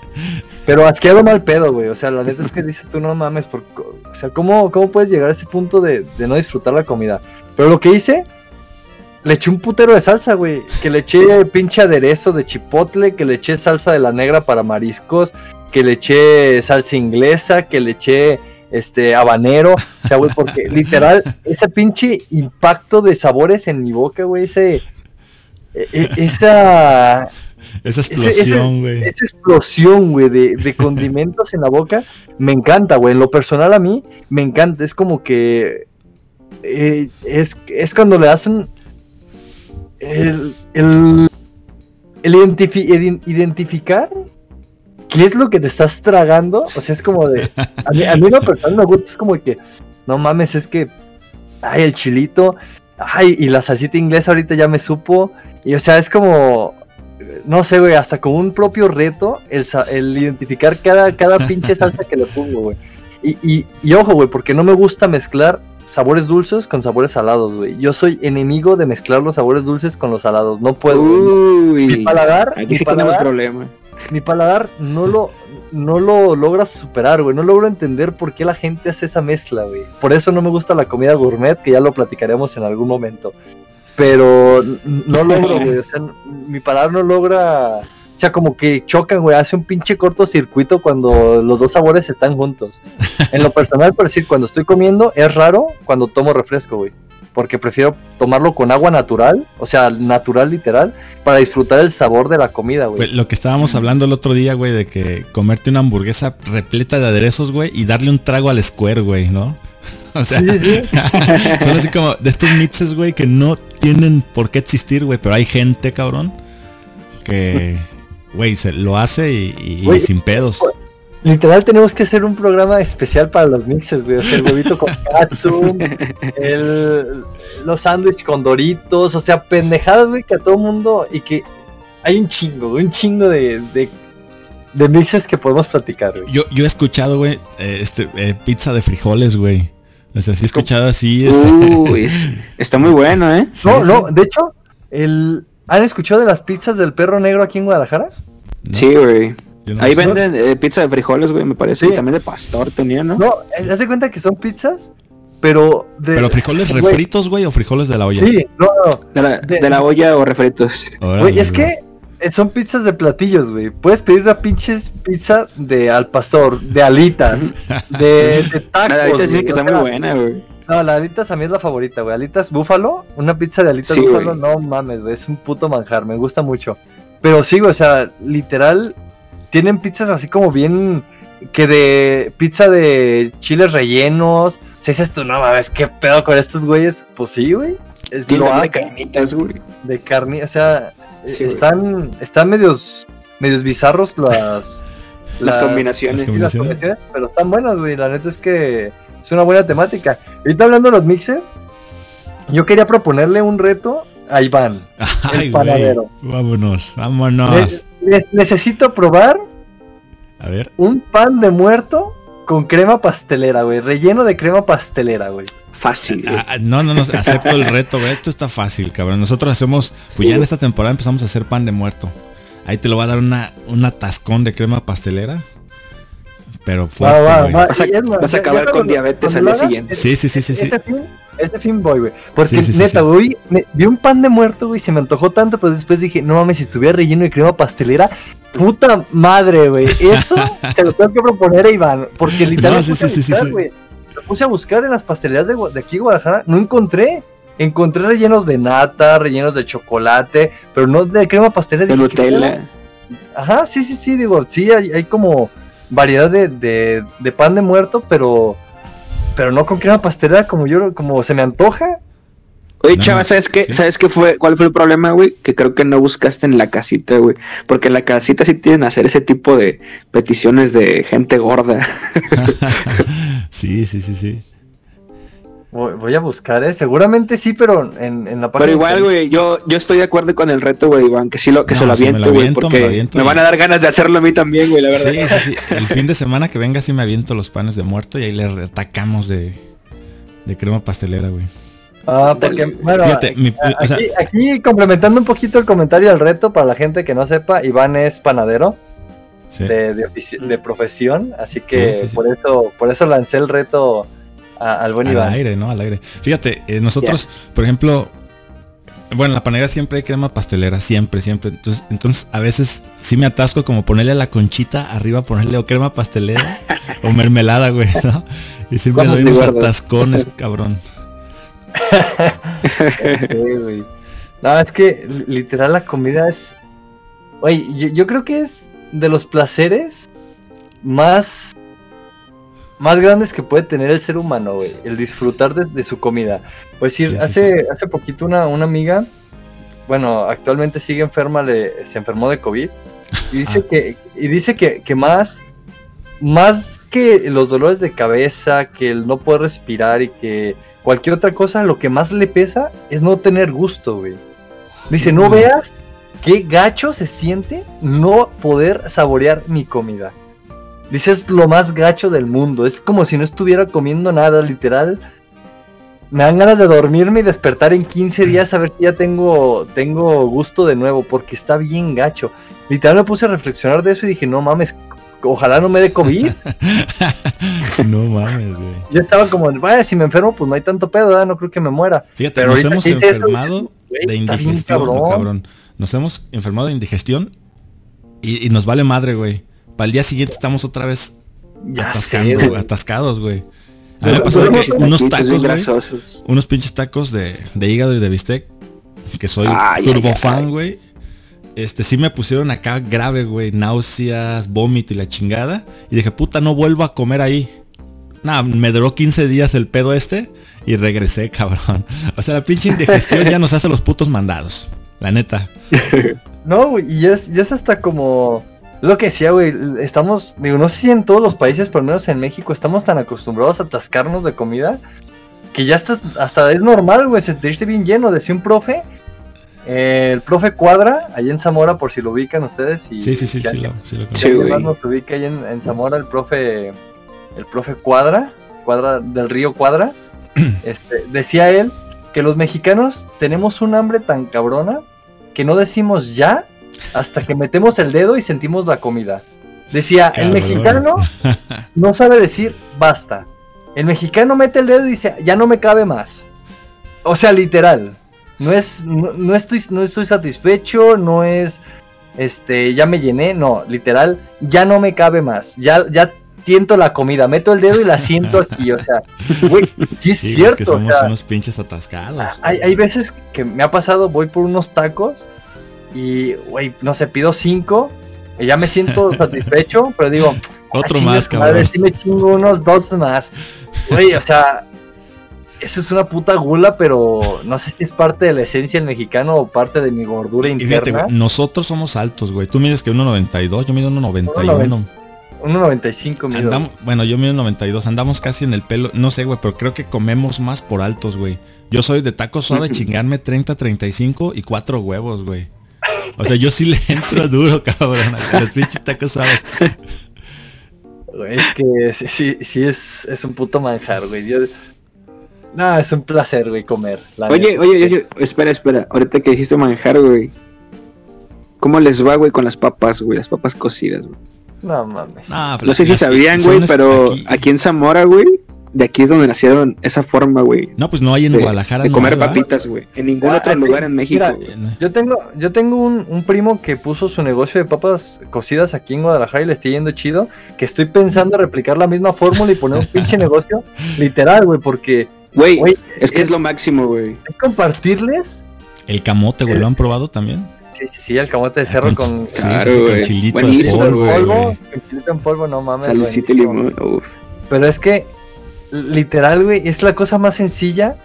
[SPEAKER 3] Pero asqueado mal pedo, güey. O sea, la neta es que dices tú, no mames, por, o sea, ¿cómo, ¿cómo puedes llegar a ese punto de, de no disfrutar la comida? Pero lo que hice, le eché un putero de salsa, güey. Que le eché pinche aderezo de chipotle, que le eché salsa de la negra para mariscos, que le eché salsa inglesa, que le eché este habanero. O sea, güey, porque <laughs> literal, ese pinche impacto de sabores en mi boca, güey, ese. e- e- Esa,
[SPEAKER 1] Esa explosión, güey.
[SPEAKER 3] esa explosión, güey, de, de <laughs> condimentos en la boca, me encanta, güey. En lo personal a mí, me encanta. Es como que. eh, es, es cuando le hacen. El. El, el identifi- iden- identificar qué es lo que te estás tragando. O sea, es como de. A mí, a mí lo personal me gusta, es como que. No mames, es que. Ay, el chilito. Ay, y la salsita inglesa ahorita ya me supo. Y o sea, es como no sé, güey, hasta como un propio reto el, el identificar cada, cada pinche <laughs> salsa que le pongo, güey. Y, y, y ojo, güey, porque no me gusta mezclar sabores dulces con sabores salados, güey. Yo soy enemigo de mezclar los sabores dulces con los salados. No puedo. güey. mi
[SPEAKER 2] Uy,
[SPEAKER 3] paladar,
[SPEAKER 2] aquí
[SPEAKER 3] mi
[SPEAKER 2] sí tenemos
[SPEAKER 3] paladar,
[SPEAKER 2] problema.
[SPEAKER 3] mi paladar no lo, no lo logra superar, güey. No logro entender por qué la gente hace esa mezcla, güey. Por eso no me gusta la comida gourmet, que ya lo platicaremos en algún momento. Pero no <laughs> logro, güey. O sea, mi paladar no logra. O sea, como que chocan, güey. Hace un pinche cortocircuito cuando los dos sabores están juntos. En lo personal, por decir, cuando estoy comiendo, es raro cuando tomo refresco, güey. Porque prefiero tomarlo con agua natural, o sea, natural literal, para disfrutar el sabor de la comida, güey.
[SPEAKER 1] Güey, Lo que estábamos hablando el otro día, güey, de que comerte una hamburguesa repleta de aderezos, güey, y darle un trago al square, güey, ¿no? <laughs> O sea,
[SPEAKER 3] Sí, sí, sí. <laughs>
[SPEAKER 1] son así como de estos mixes, güey, que no tienen por qué existir, güey, pero hay gente, cabrón, que, güey, se lo hace y, sin pedos.
[SPEAKER 3] Literal tenemos que hacer un programa especial para los mixes, güey. O sea, el huevito con katsu, el, los sándwiches con doritos, o sea, pendejadas, güey, que a todo mundo y que hay un chingo, un chingo de, de, de mixes que podemos platicar, güey.
[SPEAKER 1] Yo, yo he escuchado, güey, eh, este, eh, pizza de frijoles, güey. O sea, sí he escuchado así, este,
[SPEAKER 2] Uy, está muy bueno, ¿eh? <laughs>
[SPEAKER 1] sí,
[SPEAKER 3] no,
[SPEAKER 1] sí.
[SPEAKER 3] no, de hecho, el, ¿han escuchado de las pizzas del perro negro aquí en Guadalajara?
[SPEAKER 1] ¿no?
[SPEAKER 2] Sí, güey.
[SPEAKER 1] No
[SPEAKER 2] Ahí venden eh, pizza de frijoles, güey, me parece.
[SPEAKER 3] Sí.
[SPEAKER 2] Y también de pastor tenía, ¿no?
[SPEAKER 3] No, eh, haz de cuenta que son pizzas, pero de...
[SPEAKER 1] Pero frijoles refritos, güey, o frijoles de la olla.
[SPEAKER 3] Sí, no, no,
[SPEAKER 2] De la,
[SPEAKER 3] de-
[SPEAKER 2] de la olla o refritos.
[SPEAKER 3] Güey, es que son pizzas de platillos, güey. Puedes pedir una pinches pizza de al pastor, de alitas, <laughs> de, de tacos.
[SPEAKER 2] La dice
[SPEAKER 3] güey,
[SPEAKER 2] que
[SPEAKER 3] o
[SPEAKER 2] está muy
[SPEAKER 3] sea,
[SPEAKER 2] buena, güey.
[SPEAKER 3] No, la alitas a mí es la favorita, güey. Alitas búfalo, una pizza de alitas
[SPEAKER 2] Sí,
[SPEAKER 3] búfalo, no mames, güey. Es un puto manjar, me gusta mucho. Pero sí, güey, o sea, literal, tienen pizzas así como bien. Que de pizza de chiles rellenos. O Si dices tú, no mames, ¿qué pedo con estos güeyes? Pues sí, güey. Es
[SPEAKER 2] de carnitas, güey.
[SPEAKER 3] de carne, o sea,
[SPEAKER 2] Sí, güey.
[SPEAKER 3] están, están medios, medios bizarros las, <laughs>
[SPEAKER 2] Las
[SPEAKER 3] la-
[SPEAKER 2] combinaciones.
[SPEAKER 1] Las combinaciones.
[SPEAKER 3] pero están buenas, güey. La neta es que es una buena temática. Ahorita hablando de los mixes, yo quería proponerle un reto a Iván. <laughs>
[SPEAKER 1] Ay, güey.
[SPEAKER 3] panadero.
[SPEAKER 1] Vámonos,
[SPEAKER 3] Ne-
[SPEAKER 1] vámonos.
[SPEAKER 3] ne- necesito probar
[SPEAKER 1] A ver.
[SPEAKER 3] un pan de muerto con crema pastelera, güey. Relleno de crema pastelera, güey.
[SPEAKER 2] Fácil, güey.
[SPEAKER 1] Ah, no, no, no, <laughs> acepto el reto, güey. Esto está fácil, cabrón. Nosotros hacemos, pues
[SPEAKER 2] Sí,
[SPEAKER 1] ya en
[SPEAKER 2] güey.
[SPEAKER 1] esta temporada empezamos a hacer pan de muerto. Ahí te lo va a dar una, un atascón de crema pastelera. Pero fuerte,
[SPEAKER 3] Va, va,
[SPEAKER 1] güey.
[SPEAKER 3] va.
[SPEAKER 2] Vas a-
[SPEAKER 3] más,
[SPEAKER 2] vas a acabar con diabetes al día siguiente.
[SPEAKER 1] Sí, sí, sí, sí, sí.
[SPEAKER 3] Ese fin, ese fin voy, güey. Porque
[SPEAKER 1] Sí, sí,
[SPEAKER 3] neta,
[SPEAKER 1] sí.
[SPEAKER 3] güey, me- vi un pan de muerto, güey, se me antojó tanto, pero después dije, no mames, si estuviera relleno de crema pastelera, puta madre, güey. Eso <laughs> se lo tengo que proponer a Iván, porque literalmente
[SPEAKER 1] No, sí, sí, sí, sí, sí.
[SPEAKER 3] güey. Lo puse a buscar en las pastelerías de, de aquí, Guadalajara, no encontré. Encontré rellenos de nata, rellenos de chocolate, pero no de crema pastelera.
[SPEAKER 2] De. Nutella.
[SPEAKER 3] Ajá, sí, sí, sí, digo, sí, hay, hay como variedad de, de, de pan de muerto, pero pero no con crema pastelera como yo, como se me antoja.
[SPEAKER 2] Oye,
[SPEAKER 1] No,
[SPEAKER 2] chava, ¿sabes qué?
[SPEAKER 1] sí.
[SPEAKER 2] ¿Sabes qué fue? ¿Cuál fue el problema, güey? Que creo que no buscaste en la casita, güey. Porque en la casita sí tienen a hacer ese tipo de peticiones de gente gorda. <laughs>
[SPEAKER 1] sí, sí, sí, sí.
[SPEAKER 3] Voy, voy a buscar, ¿eh? Seguramente sí, pero en, en la
[SPEAKER 2] Pero igual, güey, yo, yo estoy de acuerdo con el reto, güey, Iván, que sí lo, que se
[SPEAKER 1] No,
[SPEAKER 2] lo aviento, güey, porque me,
[SPEAKER 1] aviento,
[SPEAKER 2] van a dar ganas de hacerlo a mí también, güey, la verdad.
[SPEAKER 1] Sí, sí, sí. <laughs> El fin de semana que venga sí me aviento los panes de muerto y ahí le atacamos de, de crema pastelera, güey.
[SPEAKER 3] Ah, porque, bueno,
[SPEAKER 1] Fíjate, mi-
[SPEAKER 3] a-
[SPEAKER 1] o sea-
[SPEAKER 3] aquí, aquí complementando un poquito el comentario del reto, para la gente que no sepa, Iván es panadero
[SPEAKER 1] Sí.
[SPEAKER 3] de, de profesión, así que
[SPEAKER 1] Sí, sí, sí.
[SPEAKER 3] por eso por eso lancé el reto a- al buen
[SPEAKER 1] Al
[SPEAKER 3] Iván.
[SPEAKER 1] aire, ¿no? Al aire. Fíjate, eh, nosotros, por ejemplo, bueno, en la panera siempre hay crema pastelera, siempre, siempre. Entonces, entonces a veces sí me atasco como ponerle a la conchita arriba, ponerle o crema pastelera o mermelada, güey, ¿no? Y siempre doy unos atascones, <laughs> cabrón.
[SPEAKER 3] Sí, güey. No, es que li- literal la comida es. Oye, yo, yo creo que es de los placeres más. Más grandes que puede tener el ser humano, güey. El disfrutar de, de su comida. Pues sí,
[SPEAKER 1] Sí, sí,
[SPEAKER 3] hace, hace poquito una, una amiga. Bueno, actualmente sigue enferma, le, se enfermó de COVID. Y dice
[SPEAKER 1] Ah.
[SPEAKER 3] que, y dice que, que más, más que los dolores de cabeza, que el no poder respirar y que cualquier otra cosa, lo que más le pesa es no tener gusto, güey. Dice, no
[SPEAKER 1] Joder.
[SPEAKER 3] veas qué gacho se siente no poder saborear mi comida. Dice, es lo más gacho del mundo. Es como si no estuviera comiendo nada, literal. Me dan ganas de dormirme y despertar en 15 días a ver si ya tengo, tengo gusto de nuevo, porque está bien gacho. Literal me puse a reflexionar de eso y dije, no mames, ojalá no me dé COVID. <laughs>
[SPEAKER 1] no mames, güey.
[SPEAKER 3] Yo estaba como, vaya, si me enfermo, pues no hay tanto pedo, ¿verdad? no creo que me muera.
[SPEAKER 1] Fíjate,
[SPEAKER 3] Pero
[SPEAKER 1] nos hemos
[SPEAKER 3] eso,
[SPEAKER 1] enfermado de indigestión,
[SPEAKER 3] cabrón.
[SPEAKER 1] cabrón. Nos hemos enfermado de indigestión y, y nos vale madre, güey. Para el día siguiente estamos otra vez
[SPEAKER 3] Ya
[SPEAKER 1] atascando,
[SPEAKER 3] sé,
[SPEAKER 1] güey,
[SPEAKER 3] güey.
[SPEAKER 1] atascados, güey. A mí me pasó que unos tacos, güey, unos pinches tacos de, de hígado y de bistec, que soy
[SPEAKER 2] Ay,
[SPEAKER 1] turbo
[SPEAKER 2] ay, ay.
[SPEAKER 1] fan, güey. Este, sí me pusieron acá grave, güey, náuseas, vómito y la chingada. Y dije, puta, no vuelvo a comer ahí. Nada, me duró 15 días el pedo este y regresé, <laughs> cabrón. O sea, la pinche indigestión ya nos hace los putos mandados. La neta. <laughs>
[SPEAKER 3] No, güey, y ya es, ya es hasta como... Lo que decía, güey, estamos, digo, no sé si en todos los países, pero al menos en México, estamos tan acostumbrados a atascarnos de comida que ya estás, hasta es normal, güey, sentirse bien lleno. Decía un profe, eh, el profe Cuadra, allá en Zamora, por si lo ubican ustedes. Y,
[SPEAKER 1] Sí, sí, sí, sí, lo, sí lo.
[SPEAKER 2] Sí,
[SPEAKER 3] alguien
[SPEAKER 2] güey.
[SPEAKER 3] más nos ubica ahí en, en Zamora, el profe, el profe Cuadra, Cuadra del río Cuadra, <clears throat> este, decía él que los mexicanos tenemos un hambre tan cabrona que no decimos ya hasta que metemos el dedo y sentimos la comida. Decía, el mexicano <laughs> no sabe decir basta. El mexicano mete el dedo y dice, ya no me cabe más. O sea, literal. No es, no, no estoy, no estoy satisfecho, no es, este, ya me llené, no, literal, ya no me cabe más. Ya, ya tiento la comida, meto el dedo y la siento <laughs> aquí. O sea, güey, sí es
[SPEAKER 1] Sí, es
[SPEAKER 3] cierto.
[SPEAKER 1] que
[SPEAKER 3] o
[SPEAKER 1] somos
[SPEAKER 3] sea,
[SPEAKER 1] unos pinches atascados.
[SPEAKER 3] hay, hay veces que me ha pasado, voy por unos tacos y, güey, no sé, pido cinco y ya me siento <laughs> satisfecho, pero digo,
[SPEAKER 1] Otro
[SPEAKER 3] "Ah,
[SPEAKER 1] más,
[SPEAKER 3] chinga su madre,
[SPEAKER 1] cabrón.
[SPEAKER 3] sí me chingo unos dos más. Güey, o sea, eso es una puta gula, pero no sé si es parte de la esencia del mexicano o parte de mi gordura
[SPEAKER 1] Y fíjate,
[SPEAKER 3] interna.
[SPEAKER 1] güey, nosotros somos altos, güey. Tú mides que 1.92, yo mido 1.91.
[SPEAKER 3] 1.95 mido.
[SPEAKER 1] Andamos, bueno, yo mido 92, andamos casi en el pelo, no sé, güey, pero creo que comemos más por altos, güey. Yo soy de taco suave, <laughs> chingarme 30, 35 y cuatro huevos, güey. O sea, yo sí le <laughs> entro duro, cabrón, a los pinches tacos.
[SPEAKER 3] Güey, Es que sí, sí, sí es, es un puto manjar, güey. Yo- No, es un placer, güey, comer.
[SPEAKER 2] Oye,
[SPEAKER 3] neta.
[SPEAKER 2] oye, oye, espera, espera. Ahorita que dijiste manjar, güey. ¿Cómo les va, güey, con las papas, güey? Las papas cocidas, güey.
[SPEAKER 3] No mames.
[SPEAKER 1] No,
[SPEAKER 2] No sé si sabían, güey, pero aquí... en Zamora, güey, de aquí es donde nacieron esa forma, güey.
[SPEAKER 1] No, pues no hay en
[SPEAKER 2] De,
[SPEAKER 1] Guadalajara.
[SPEAKER 2] de
[SPEAKER 1] no
[SPEAKER 2] comer papitas, güey. En ningún
[SPEAKER 3] Ah,
[SPEAKER 2] otro
[SPEAKER 3] aquí,
[SPEAKER 2] lugar en México,
[SPEAKER 3] mira. Yo tengo, yo tengo un, un primo que puso su negocio de papas cocidas aquí en Guadalajara y le está yendo chido. Que estoy pensando replicar la misma fórmula y poner un pinche negocio <laughs> literal, güey, porque
[SPEAKER 2] Güey, es que
[SPEAKER 3] es-
[SPEAKER 2] es lo máximo, güey.
[SPEAKER 3] es compartirles.
[SPEAKER 1] El camote, güey, ¿lo han probado también?
[SPEAKER 3] Sí, sí, sí, el camote de cerro
[SPEAKER 1] Ah,
[SPEAKER 3] con,
[SPEAKER 1] sí,
[SPEAKER 2] Claro,
[SPEAKER 1] sí, sí, con chilito
[SPEAKER 3] en
[SPEAKER 1] polvo,
[SPEAKER 3] con chilito en polvo, no mames.
[SPEAKER 2] Salicita y limón. Uf.
[SPEAKER 3] Pero es que, literal, güey, es la cosa más sencilla.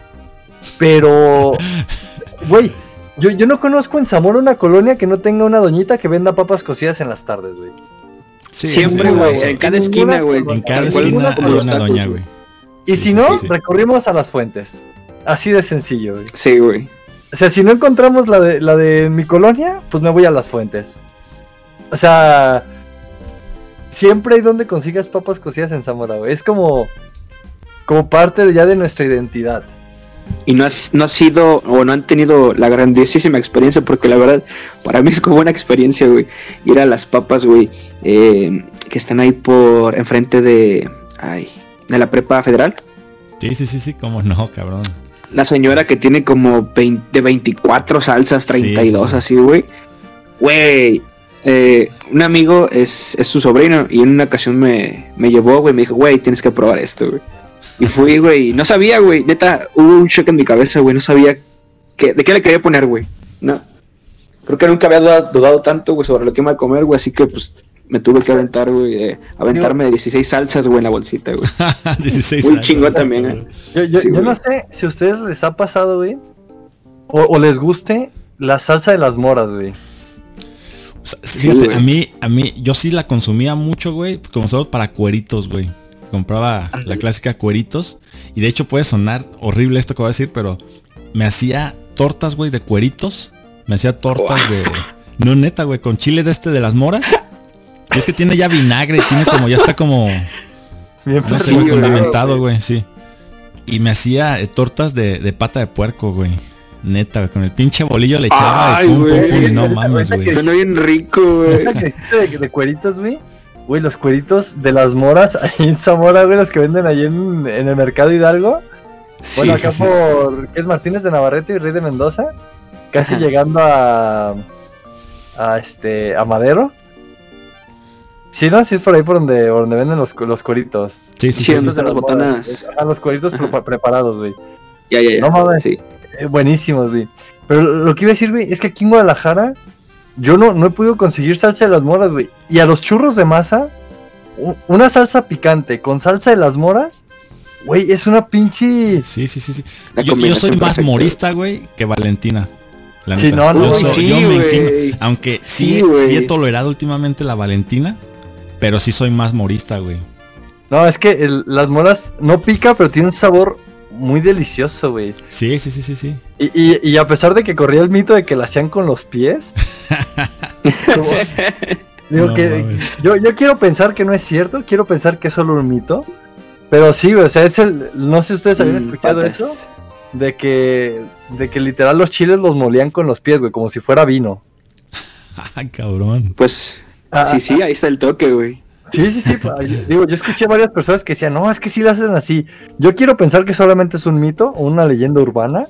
[SPEAKER 3] Pero, güey, yo, yo no conozco en Zamora una colonia que no tenga una doñita que venda papas cocidas en las tardes, güey.
[SPEAKER 1] Sí,
[SPEAKER 2] Siempre, güey.
[SPEAKER 1] sí.
[SPEAKER 2] En cada esquina, güey.
[SPEAKER 1] En cada esquina hay una
[SPEAKER 2] tacos,
[SPEAKER 1] doña, güey.
[SPEAKER 3] Y
[SPEAKER 1] Sí,
[SPEAKER 3] si
[SPEAKER 1] sí,
[SPEAKER 3] no,
[SPEAKER 1] sí, sí.
[SPEAKER 3] recurrimos a las fuentes. Así de sencillo, güey.
[SPEAKER 2] Sí, güey.
[SPEAKER 3] O sea, si no encontramos la de, la de mi colonia, pues me voy a las fuentes. O sea, siempre hay donde consigas papas cocidas en Zamora, güey. Es como, como parte de- ya de nuestra identidad.
[SPEAKER 2] Y no, has, no ha sido o no han tenido la grandiosísima experiencia, porque la verdad, para mí es como una experiencia, güey. Ir a las papas, güey, eh, que están ahí por enfrente de, ay, de la prepa federal.
[SPEAKER 1] Sí, sí, sí, sí, cómo no, cabrón.
[SPEAKER 2] La señora que tiene como 20 de 24 salsas,
[SPEAKER 1] Sí, sí,
[SPEAKER 2] 32
[SPEAKER 1] sí.
[SPEAKER 2] así, güey. Güey, eh, un amigo es, es su sobrino y en una ocasión me, me llevó, güey, me dijo, güey, tienes que probar esto, güey. Y fui, güey, no sabía, güey, neta, hubo un shock en mi cabeza, güey, no sabía qué, de qué le quería poner, güey. No. Creo que nunca había dudado, dudado tanto, güey, sobre lo que iba a comer, güey, así que pues me tuve que aventar, güey, de- aventarme de 16 salsas, güey, en la bolsita, güey. <laughs>
[SPEAKER 1] 16
[SPEAKER 2] Muy chingón también, eh.
[SPEAKER 3] Yo, yo-
[SPEAKER 2] Sí,
[SPEAKER 3] yo
[SPEAKER 2] güey.
[SPEAKER 3] no sé si a ustedes les ha pasado, güey, o, o les guste la salsa de las moras, güey.
[SPEAKER 1] O sea,
[SPEAKER 2] Sí,
[SPEAKER 1] fíjate,
[SPEAKER 2] güey.
[SPEAKER 1] a mí, a mí, yo sí la consumía mucho, güey, como solo para cueritos, güey. Compraba la clásica cueritos. Y de hecho puede sonar horrible esto que voy a decir, pero me hacía tortas, güey, de cueritos. Me hacía tortas de. No, neta, güey, con chile de este de las moras. Y es que tiene ya vinagre, tiene como, ya está como,
[SPEAKER 3] Bien
[SPEAKER 1] no sé, güey, condimentado, güey, sí. Y me hacía eh, tortas de, de pata de puerco, güey. Neta, güey, con el pinche bolillo le echaba
[SPEAKER 2] Ay,
[SPEAKER 1] y pum, pum, pum, y no mames, güey.
[SPEAKER 2] Suena bien rico, güey.
[SPEAKER 3] De, de cueritos, güey. Güey, los cueritos de las moras <laughs> ahí en Zamora, güey, los que venden ahí en, en el mercado Hidalgo.
[SPEAKER 2] Sí,
[SPEAKER 3] Bueno, acá
[SPEAKER 1] sí.
[SPEAKER 3] por. ¿Qué es Martínez de Navarrete y Rey de Mendoza? Casi
[SPEAKER 2] Ajá.
[SPEAKER 3] llegando a. A este. A Madero. Sí, ¿no? Sí, es por ahí por donde, por donde venden los, los cueritos.
[SPEAKER 1] Sí, sí,
[SPEAKER 2] Sí,
[SPEAKER 1] sí,
[SPEAKER 2] de las botanas.
[SPEAKER 3] Ajá, los cueritos pre- preparados, güey.
[SPEAKER 2] Ya, ya, ya.
[SPEAKER 3] No mames.
[SPEAKER 2] Sí.
[SPEAKER 3] Eh, buenísimos, güey. Pero lo que iba a decir, güey, es que aquí en Guadalajara yo no, no he podido conseguir salsa de las moras, güey. Y a los churros de masa, una salsa picante con salsa de las moras, güey, es una pinche...
[SPEAKER 1] Sí, sí, sí, sí. Yo, yo soy más
[SPEAKER 2] perfecta.
[SPEAKER 1] morista, güey, que Valentina. La
[SPEAKER 3] Sí, no, no,
[SPEAKER 1] yo, soy-
[SPEAKER 2] sí,
[SPEAKER 1] yo me inclino. Aunque sí,
[SPEAKER 2] Sí,
[SPEAKER 1] he tolerado últimamente la Valentina, pero sí soy más morista, güey.
[SPEAKER 3] No, es que el- las moras no pica, pero tiene un sabor muy delicioso, güey.
[SPEAKER 1] Sí, sí, sí, sí, sí.
[SPEAKER 3] Y, y- y a pesar de que corría el mito de que la hacían con los pies, <laughs> como- digo
[SPEAKER 1] No
[SPEAKER 3] que yo, yo quiero pensar que no es cierto, quiero pensar que es solo un mito. Pero sí, güey, o sea, es el. No sé si ustedes habían
[SPEAKER 2] Mm,
[SPEAKER 3] escuchado
[SPEAKER 2] patas.
[SPEAKER 3] eso. De que, de que literal los chiles los molían con los pies, güey, como si fuera vino. <laughs>
[SPEAKER 1] Ay, cabrón.
[SPEAKER 2] Pues,
[SPEAKER 3] Ah,
[SPEAKER 2] sí, sí, ahí está el toque, güey.
[SPEAKER 3] Sí, sí, sí. Digo, yo escuché varias personas que decían, no, es que sí lo hacen así. Yo quiero pensar que solamente es un mito o una leyenda urbana,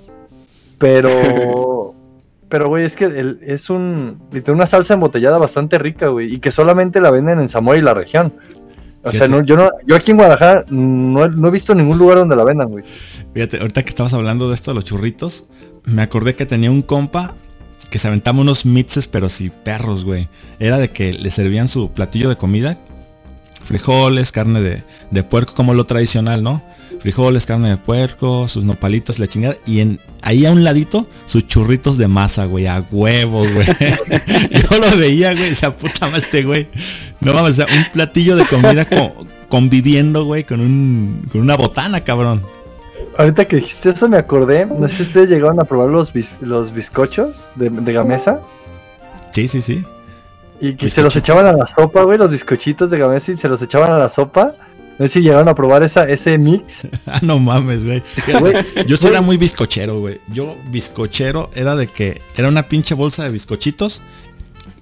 [SPEAKER 3] pero. <laughs> Pero, güey, es que el- es un. una salsa embotellada bastante rica, güey, y que solamente la venden en Zamora y la región. O sea, no, yo, no, yo aquí en Guadalajara no, he- no he visto ningún lugar donde la vendan, güey.
[SPEAKER 1] Fíjate, ahorita que estabas hablando de esto de los churritos, me acordé que tenía un compa que se aventaba unos mixes, pero sí perros, güey. Era de que le servían su platillo de comida frijoles, carne de, de puerco, como lo tradicional, ¿no? Frijoles, carne de puerco, sus nopalitos, la chingada. Y en, ahí a un ladito, sus churritos de masa, güey, a huevo, güey. <laughs> Yo lo veía, güey, esa puta más este, güey. No vamos, o sea, un platillo de comida co- conviviendo, güey, con un, con una botana, cabrón.
[SPEAKER 3] Ahorita que dijiste eso me acordé, no sé si ustedes llegaron a probar los, bis- los bizcochos de, de Gamesa
[SPEAKER 1] Sí, sí, sí.
[SPEAKER 3] Y que se los echaban a la sopa, güey, los bizcochitos de Gamesa y se los echaban a la sopa. No sé si llegaron a probar esa, ese mix. <laughs>
[SPEAKER 1] Ah, no mames, güey.
[SPEAKER 3] Güey,
[SPEAKER 1] Yo sí era muy bizcochero, güey. Yo bizcochero era de que era una pinche bolsa de bizcochitos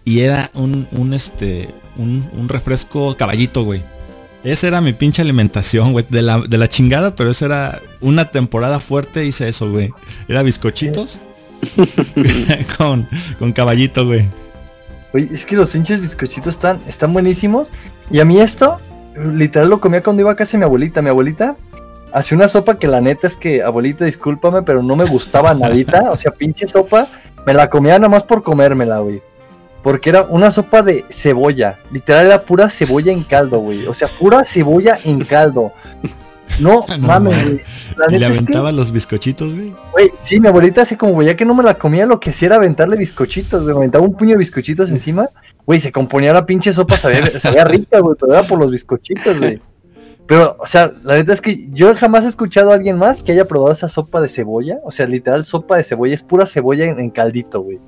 [SPEAKER 1] y era un, un este, un, un refresco caballito, güey. Esa era mi pinche alimentación, güey. De la, de la chingada, pero esa era una temporada fuerte, hice eso, güey. Era bizcochitos <laughs> con, con caballito, güey.
[SPEAKER 3] Es que los pinches bizcochitos están, están buenísimos. Y a mí esto, literal lo comía cuando iba a casa de mi abuelita. Mi abuelita hacía una sopa que la neta es que, abuelita, discúlpame, pero no me gustaba nadita. O sea, pinche sopa, me la comía nada más por comérmela, güey. Porque era una sopa de cebolla. Literal era pura cebolla en caldo, güey. O sea, pura cebolla en caldo. No, <laughs>
[SPEAKER 1] No
[SPEAKER 3] mames, güey.
[SPEAKER 1] Y le
[SPEAKER 3] neta es que-
[SPEAKER 1] aventaba los bizcochitos, güey.
[SPEAKER 3] Güey, sí, mi abuelita así como veía que no me la comía, lo que hacía era aventarle bizcochitos, güey. Me aventaba un puño de bizcochitos encima. Güey, se componía la pinche sopa, sabía, <laughs> sabía rica, güey, pero era por los bizcochitos, güey. Pero, o sea, la verdad es que yo jamás he escuchado a alguien más que haya probado esa sopa de cebolla. O sea, literal, sopa de cebolla, es pura cebolla en, en caldito, güey.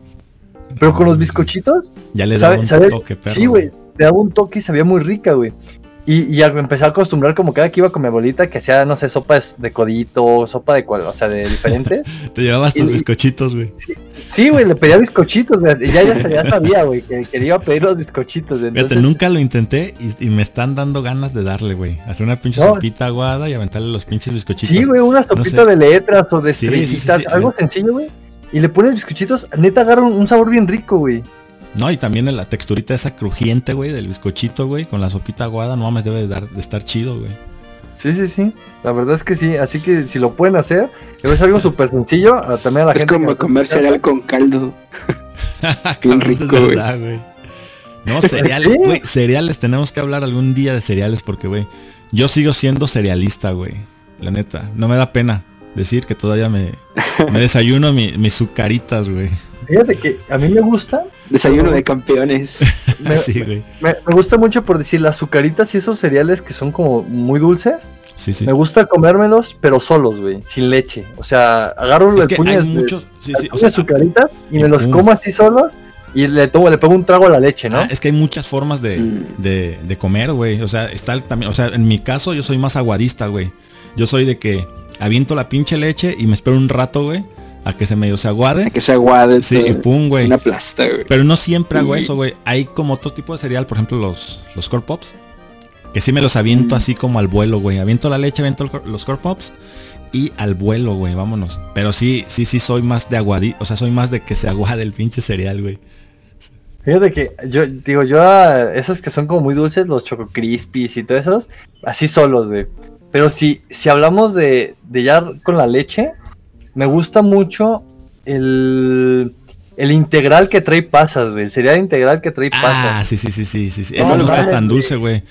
[SPEAKER 3] Pero con los bizcochitos,
[SPEAKER 1] Ya le daba
[SPEAKER 3] ¿sabe-
[SPEAKER 1] un toque, perro.
[SPEAKER 3] sí, güey, le daba un toque y sabía muy rica, güey. Y, y empecé a acostumbrar como cada que iba con mi abuelita que hacía, no sé, sopa de- codito, sopa de cual, o sea, de diferentes. <laughs>
[SPEAKER 1] Te llevabas tus bizcochitos, güey.
[SPEAKER 3] Sí, güey, le pedía bizcochitos, güey. Y ya, ya, ya sabía, güey, que quería pedir los bizcochitos. güey.
[SPEAKER 1] Fíjate,
[SPEAKER 3] Entonces,
[SPEAKER 1] nunca lo intenté y, y me están dando ganas de darle, güey. Hacer una pinche
[SPEAKER 3] No.
[SPEAKER 1] sopita aguada y aventarle los pinches bizcochitos.
[SPEAKER 3] Sí, güey, una sopita
[SPEAKER 1] sé.
[SPEAKER 3] de letras o de
[SPEAKER 1] Sí, sí, sí,
[SPEAKER 3] estrellitas,
[SPEAKER 1] sí.
[SPEAKER 3] algo sencillo, güey. Y le pones bizcochitos, neta agarra un, un sabor bien rico, güey.
[SPEAKER 1] No, y también la texturita esa crujiente, güey, del bizcochito, güey, con la sopita aguada, no mames, debe de, dar, de estar chido, güey.
[SPEAKER 3] Sí, sí, sí. La verdad es que sí. Así que si lo pueden hacer, es algo súper sencillo. a- También a la
[SPEAKER 2] Es
[SPEAKER 3] gente.
[SPEAKER 2] como comer cereal con caldo. <laughs>
[SPEAKER 1] Cabrón,
[SPEAKER 2] rico, güey.
[SPEAKER 1] No, cereal, <laughs>
[SPEAKER 3] Sí.
[SPEAKER 1] güey, cereales, tenemos que hablar algún día de cereales porque, güey, yo sigo siendo cerealista, güey. La neta, no me da pena decir que todavía me, me desayuno mi- mis sucaritas, güey.
[SPEAKER 3] Fíjate que a mí me gusta.
[SPEAKER 2] Desayuno de campeones. <laughs>
[SPEAKER 3] Me,
[SPEAKER 1] Sí, güey.
[SPEAKER 3] me- me gusta mucho por decir las azucaritas y esos cereales que son como muy dulces.
[SPEAKER 1] Sí, sí.
[SPEAKER 3] Me gusta comérmelos, pero solos, güey, sin leche. O sea, agarro
[SPEAKER 1] Es
[SPEAKER 3] el
[SPEAKER 1] que
[SPEAKER 3] puño
[SPEAKER 1] hay
[SPEAKER 3] de,
[SPEAKER 1] muchos, sí, o sea,
[SPEAKER 3] azucaritas y me los como así solos y le tomo, le pongo un trago a la leche, ¿no?
[SPEAKER 1] Ah, es que hay muchas formas de,
[SPEAKER 2] Mm.
[SPEAKER 1] de, de comer, güey. O sea, está el también, o sea, en mi caso yo soy más aguadista, güey. Yo soy de que aviento la pinche leche y me espero un rato, güey, a que se medio se aguade.
[SPEAKER 2] Que se aguade.
[SPEAKER 1] Sí,
[SPEAKER 2] todo.
[SPEAKER 1] y pum, güey.
[SPEAKER 2] una plasta, güey.
[SPEAKER 1] Pero no siempre hago
[SPEAKER 2] Y-
[SPEAKER 1] eso, güey. Hay como otro tipo de cereal, por ejemplo, los, los Core Pops. Que sí me los aviento
[SPEAKER 2] Mm.
[SPEAKER 1] así como al vuelo, güey. Aviento la leche, aviento los Core Pops. Y al vuelo, güey, vámonos. Pero sí, sí, sí soy más de aguadí. O sea, soy más de que se aguade el pinche cereal, güey.
[SPEAKER 3] Fíjate que yo digo, yo a esos que son como muy dulces, los Choco Crispies y todo esos, así solos, güey. Pero si, si hablamos de, de ya con la leche, me gusta mucho el, el integral que trae pasas, güey. El cereal integral que trae
[SPEAKER 1] Ah,
[SPEAKER 3] pasas.
[SPEAKER 1] sí, sí, sí, sí, sí. sí.
[SPEAKER 3] No,
[SPEAKER 1] Ese no está tan dulce, güey.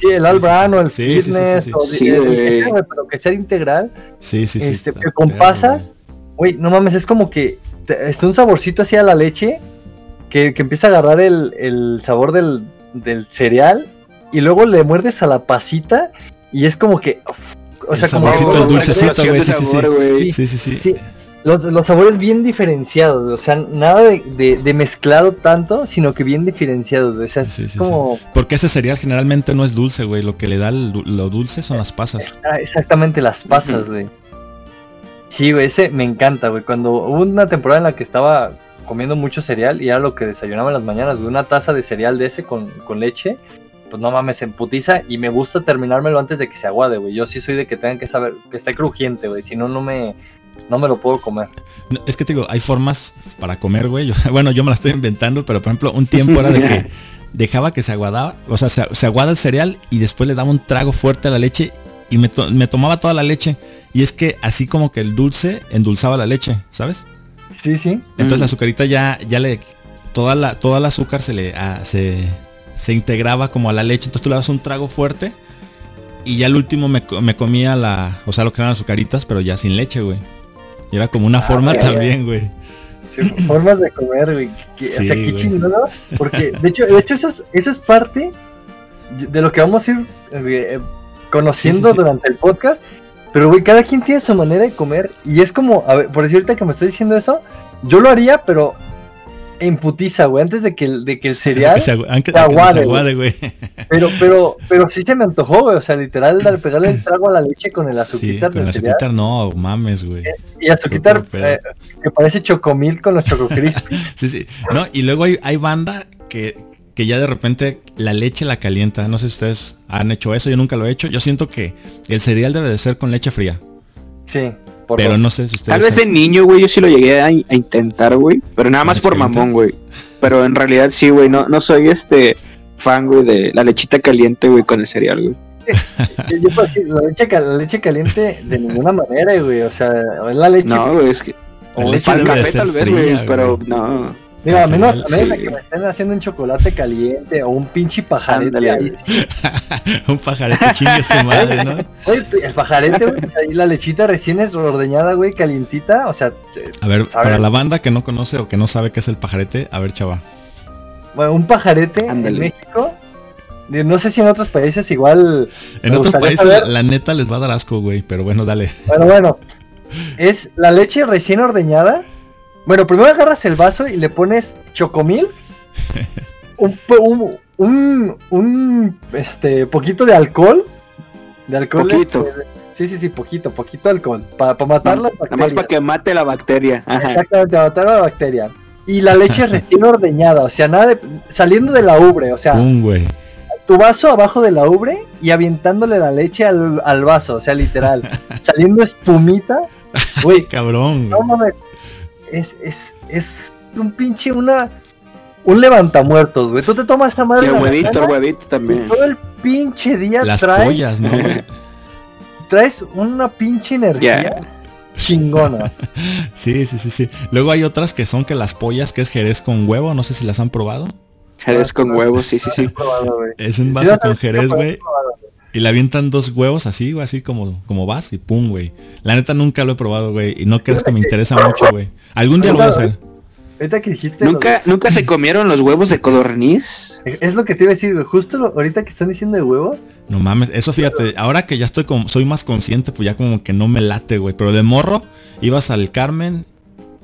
[SPEAKER 3] Sí, el
[SPEAKER 1] sí,
[SPEAKER 3] albrano,
[SPEAKER 1] sí.
[SPEAKER 3] el
[SPEAKER 1] Sí, sí, sí,
[SPEAKER 3] fitness,
[SPEAKER 1] sí, sí.
[SPEAKER 3] o
[SPEAKER 2] Sí,
[SPEAKER 3] el- el
[SPEAKER 2] güey.
[SPEAKER 3] que sea, güey, pero que sea integral.
[SPEAKER 1] Sí, sí, sí.
[SPEAKER 3] este, que con
[SPEAKER 1] perro,
[SPEAKER 3] pasas, güey, no mames, es como que te- está un saborcito así a la leche que, que empieza a agarrar el, el sabor del, del cereal y luego le muerdes a la pasita y es como que, uf, o
[SPEAKER 1] El
[SPEAKER 3] sea, como
[SPEAKER 1] saborcito, el dulcecito, güey, sí, sí, sí.
[SPEAKER 2] sabor, güey.
[SPEAKER 1] Sí, sí, sí.
[SPEAKER 3] Sí, los, los sabores bien diferenciados, o sea, nada de, de- de mezclado tanto, sino que bien diferenciados, o sea, es
[SPEAKER 1] Sí, sí, sí.
[SPEAKER 3] como
[SPEAKER 1] Porque ese cereal generalmente no es dulce, güey. Lo que le da el lo dulce son las pasas.
[SPEAKER 3] ah, exactamente las pasas, güey. Sí, güey, ese me encanta, güey. Cuando hubo una temporada en la que estaba comiendo mucho cereal y era lo que desayunaba en las mañanas, güey, una taza de cereal de ese con, con leche, pues no mames, se emputiza y me gusta terminármelo antes de que se aguade, güey. Yo sí soy de que tengan que saber que esté crujiente, güey, si no, no me, no me lo puedo comer.
[SPEAKER 1] No, Es que te digo, hay formas para comer, güey. Yo- <laughs> bueno, yo me la estoy inventando, pero por ejemplo, un tiempo era de que <laughs> dejaba que se aguadaba, o sea, se, se aguada el cereal y después le daba un trago fuerte a la leche y me, to- me tomaba toda la leche. Y es que así como que el dulce endulzaba la leche, ¿sabes?
[SPEAKER 3] Sí, sí.
[SPEAKER 1] Entonces
[SPEAKER 2] Mm.
[SPEAKER 1] la azucarita ya, ya le, toda la, toda el azúcar se le, ah, se, se integraba como a la leche, entonces tú le das un trago fuerte y ya el último me, me comía la, o sea, lo que eran azucaritas, pero ya sin leche, güey. Y era como una forma
[SPEAKER 3] ok.
[SPEAKER 1] también, güey.
[SPEAKER 3] Sí, formas de comer, güey. que-
[SPEAKER 1] Sí,
[SPEAKER 3] o sea, qué. Porque, de hecho, de hecho eso, es, eso es parte de lo que vamos a ir eh, conociendo
[SPEAKER 1] sí, sí.
[SPEAKER 3] durante el podcast. Pero, güey, cada quien tiene su manera de comer. Y es como, a ver, por decir ahorita que me estoy diciendo eso, yo lo haría, pero en putiza, güey, antes de que, el- de que el cereal.
[SPEAKER 1] Que se agu- aunque-
[SPEAKER 3] se
[SPEAKER 1] aunque se
[SPEAKER 3] aguade,
[SPEAKER 1] güey.
[SPEAKER 3] Pero, <laughs> pero, pero sí se me antojó, güey. O sea, literal, al pegarle el trago a la leche con el
[SPEAKER 1] Sí,
[SPEAKER 3] azuquitar
[SPEAKER 1] con la
[SPEAKER 3] del cereal.
[SPEAKER 1] azuquitar no, mames, güey.
[SPEAKER 3] Y azuquitar eh, que parece chocomil con los chococrisp. <laughs>
[SPEAKER 1] Sí, sí. No, y luego hay, hay banda que, que ya de repente la leche la calienta. No sé si ustedes han hecho eso, yo nunca lo he hecho. Yo siento que el cereal debe de ser con leche fría.
[SPEAKER 3] Sí, por
[SPEAKER 1] Pero no sé si ustedes...
[SPEAKER 2] Tal vez de niño, güey, yo sí lo llegué a, a intentar, güey. Pero nada más
[SPEAKER 1] ¿Leche
[SPEAKER 2] por mamón, güey. Pero en realidad sí, güey. No, no soy este fan, güey, de la lechita caliente, güey, con el cereal, güey. <laughs>
[SPEAKER 3] Yo, decir, la leche, la leche caliente de ninguna manera, güey. O sea, es la leche.
[SPEAKER 2] No, güey, es que.
[SPEAKER 1] La
[SPEAKER 3] o
[SPEAKER 1] leche de
[SPEAKER 2] café tal vez, güey. Pero no.
[SPEAKER 3] Digo, a menos, a menos
[SPEAKER 2] sí.
[SPEAKER 3] que me estén haciendo un chocolate caliente o un pinche pajarete. Ahí. <laughs>
[SPEAKER 1] Un pajarete chingue su madre, ¿no? <laughs>
[SPEAKER 3] El pajarete, güey. o sea, y la lechita recién es ordeñada, güey, calientita. O sea, se-
[SPEAKER 1] A ver, para la banda que no conoce o que no sabe qué es el pajarete, a ver, chava.
[SPEAKER 3] bueno, un pajarete
[SPEAKER 2] Ándale.
[SPEAKER 3] en México. No sé si en otros países igual.
[SPEAKER 1] En otros países
[SPEAKER 3] saber-
[SPEAKER 1] la neta les va a dar asco, güey. Pero bueno, dale.
[SPEAKER 3] Bueno, bueno. Es la leche recién ordeñada. Bueno, primero agarras el vaso y le pones chocomil. <laughs> Un, un, un, un, este, poquito de alcohol. De alcohol.
[SPEAKER 2] Poquito.
[SPEAKER 3] este, sí, sí, sí, poquito, poquito alcohol. Para matar las
[SPEAKER 2] Nada más para que mate la bacteria. Ajá.
[SPEAKER 3] Exactamente, para matar la bacteria. Y la leche <laughs> recién ordeñada, o sea, nada de, saliendo de la ubre, o sea,
[SPEAKER 1] Pum, güey.
[SPEAKER 3] tu vaso abajo de la ubre y avientándole la leche al, al vaso, o sea, literal, <laughs> saliendo espumita. Güey,
[SPEAKER 1] Cabrón,
[SPEAKER 3] no
[SPEAKER 1] güey.
[SPEAKER 3] mames, es, es, es un pinche, una, un levantamuertos, güey. Tú te tomas esta madre
[SPEAKER 2] Y el huevito, el huevito también.
[SPEAKER 3] todo el pinche día
[SPEAKER 1] Las
[SPEAKER 3] traes,
[SPEAKER 1] pollas, ¿no? güey? <laughs>
[SPEAKER 3] traes una pinche energía chingona. <laughs>
[SPEAKER 1] Sí, sí, sí, sí. Luego hay otras que son que las pollas, que es jerez con huevo. No sé si las han probado.
[SPEAKER 2] Jerez con huevos, sí, sí, sí.
[SPEAKER 1] Es un vaso con jerez, güey. Y le avientan dos huevos así, güey, así como, como vas y pum, güey. La neta nunca lo he probado, güey. Y no crees que me interesa mucho, güey. Algún día lo voy a hacer.
[SPEAKER 3] Ahorita que dijiste.
[SPEAKER 2] ¿Nunca, ¿Nunca se comieron los huevos de codorniz?
[SPEAKER 3] Es lo que te iba a decir, güey. Justo lo- ahorita que están diciendo de huevos.
[SPEAKER 1] No mames, eso fíjate, ahora que ya estoy como, soy más consciente, pues ya como que no me late, güey. Pero de morro, ibas al Carmen,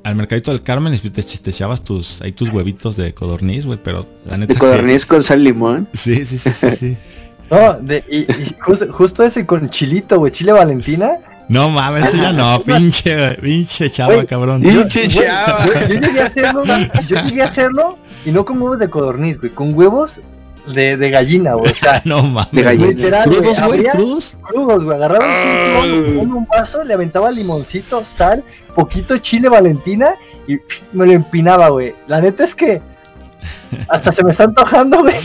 [SPEAKER 1] al mercadito del Carmen y te, te echabas tus, ahí tus huevitos de codorniz, güey. Pero la neta
[SPEAKER 2] De
[SPEAKER 1] que-
[SPEAKER 2] codorniz con sal y limón.
[SPEAKER 1] Sí, sí, sí, sí, sí. <laughs>
[SPEAKER 3] No, de, y, y justo, justo eso y con chilito, güey. Chile Valentina.
[SPEAKER 1] No mames, eso ya no, pinche, pinche chava, cabrón.
[SPEAKER 2] Pinche chava.
[SPEAKER 3] yo- yo llegué a hacerlo, yo llegué a hacerlo y no con huevos de codorniz, güey, con huevos de, de gallina, güey. O sea, <laughs>
[SPEAKER 1] No mames.
[SPEAKER 2] De gallina.
[SPEAKER 3] Literal,
[SPEAKER 1] ¿Crudos,
[SPEAKER 3] güey,
[SPEAKER 1] ¿Crudos?
[SPEAKER 3] crudos, güey. Agarraba un, huevo en un vaso, le aventaba limoncito, sal, poquito chile Valentina y me lo empinaba, güey. La neta es que hasta se me está antojando, güey.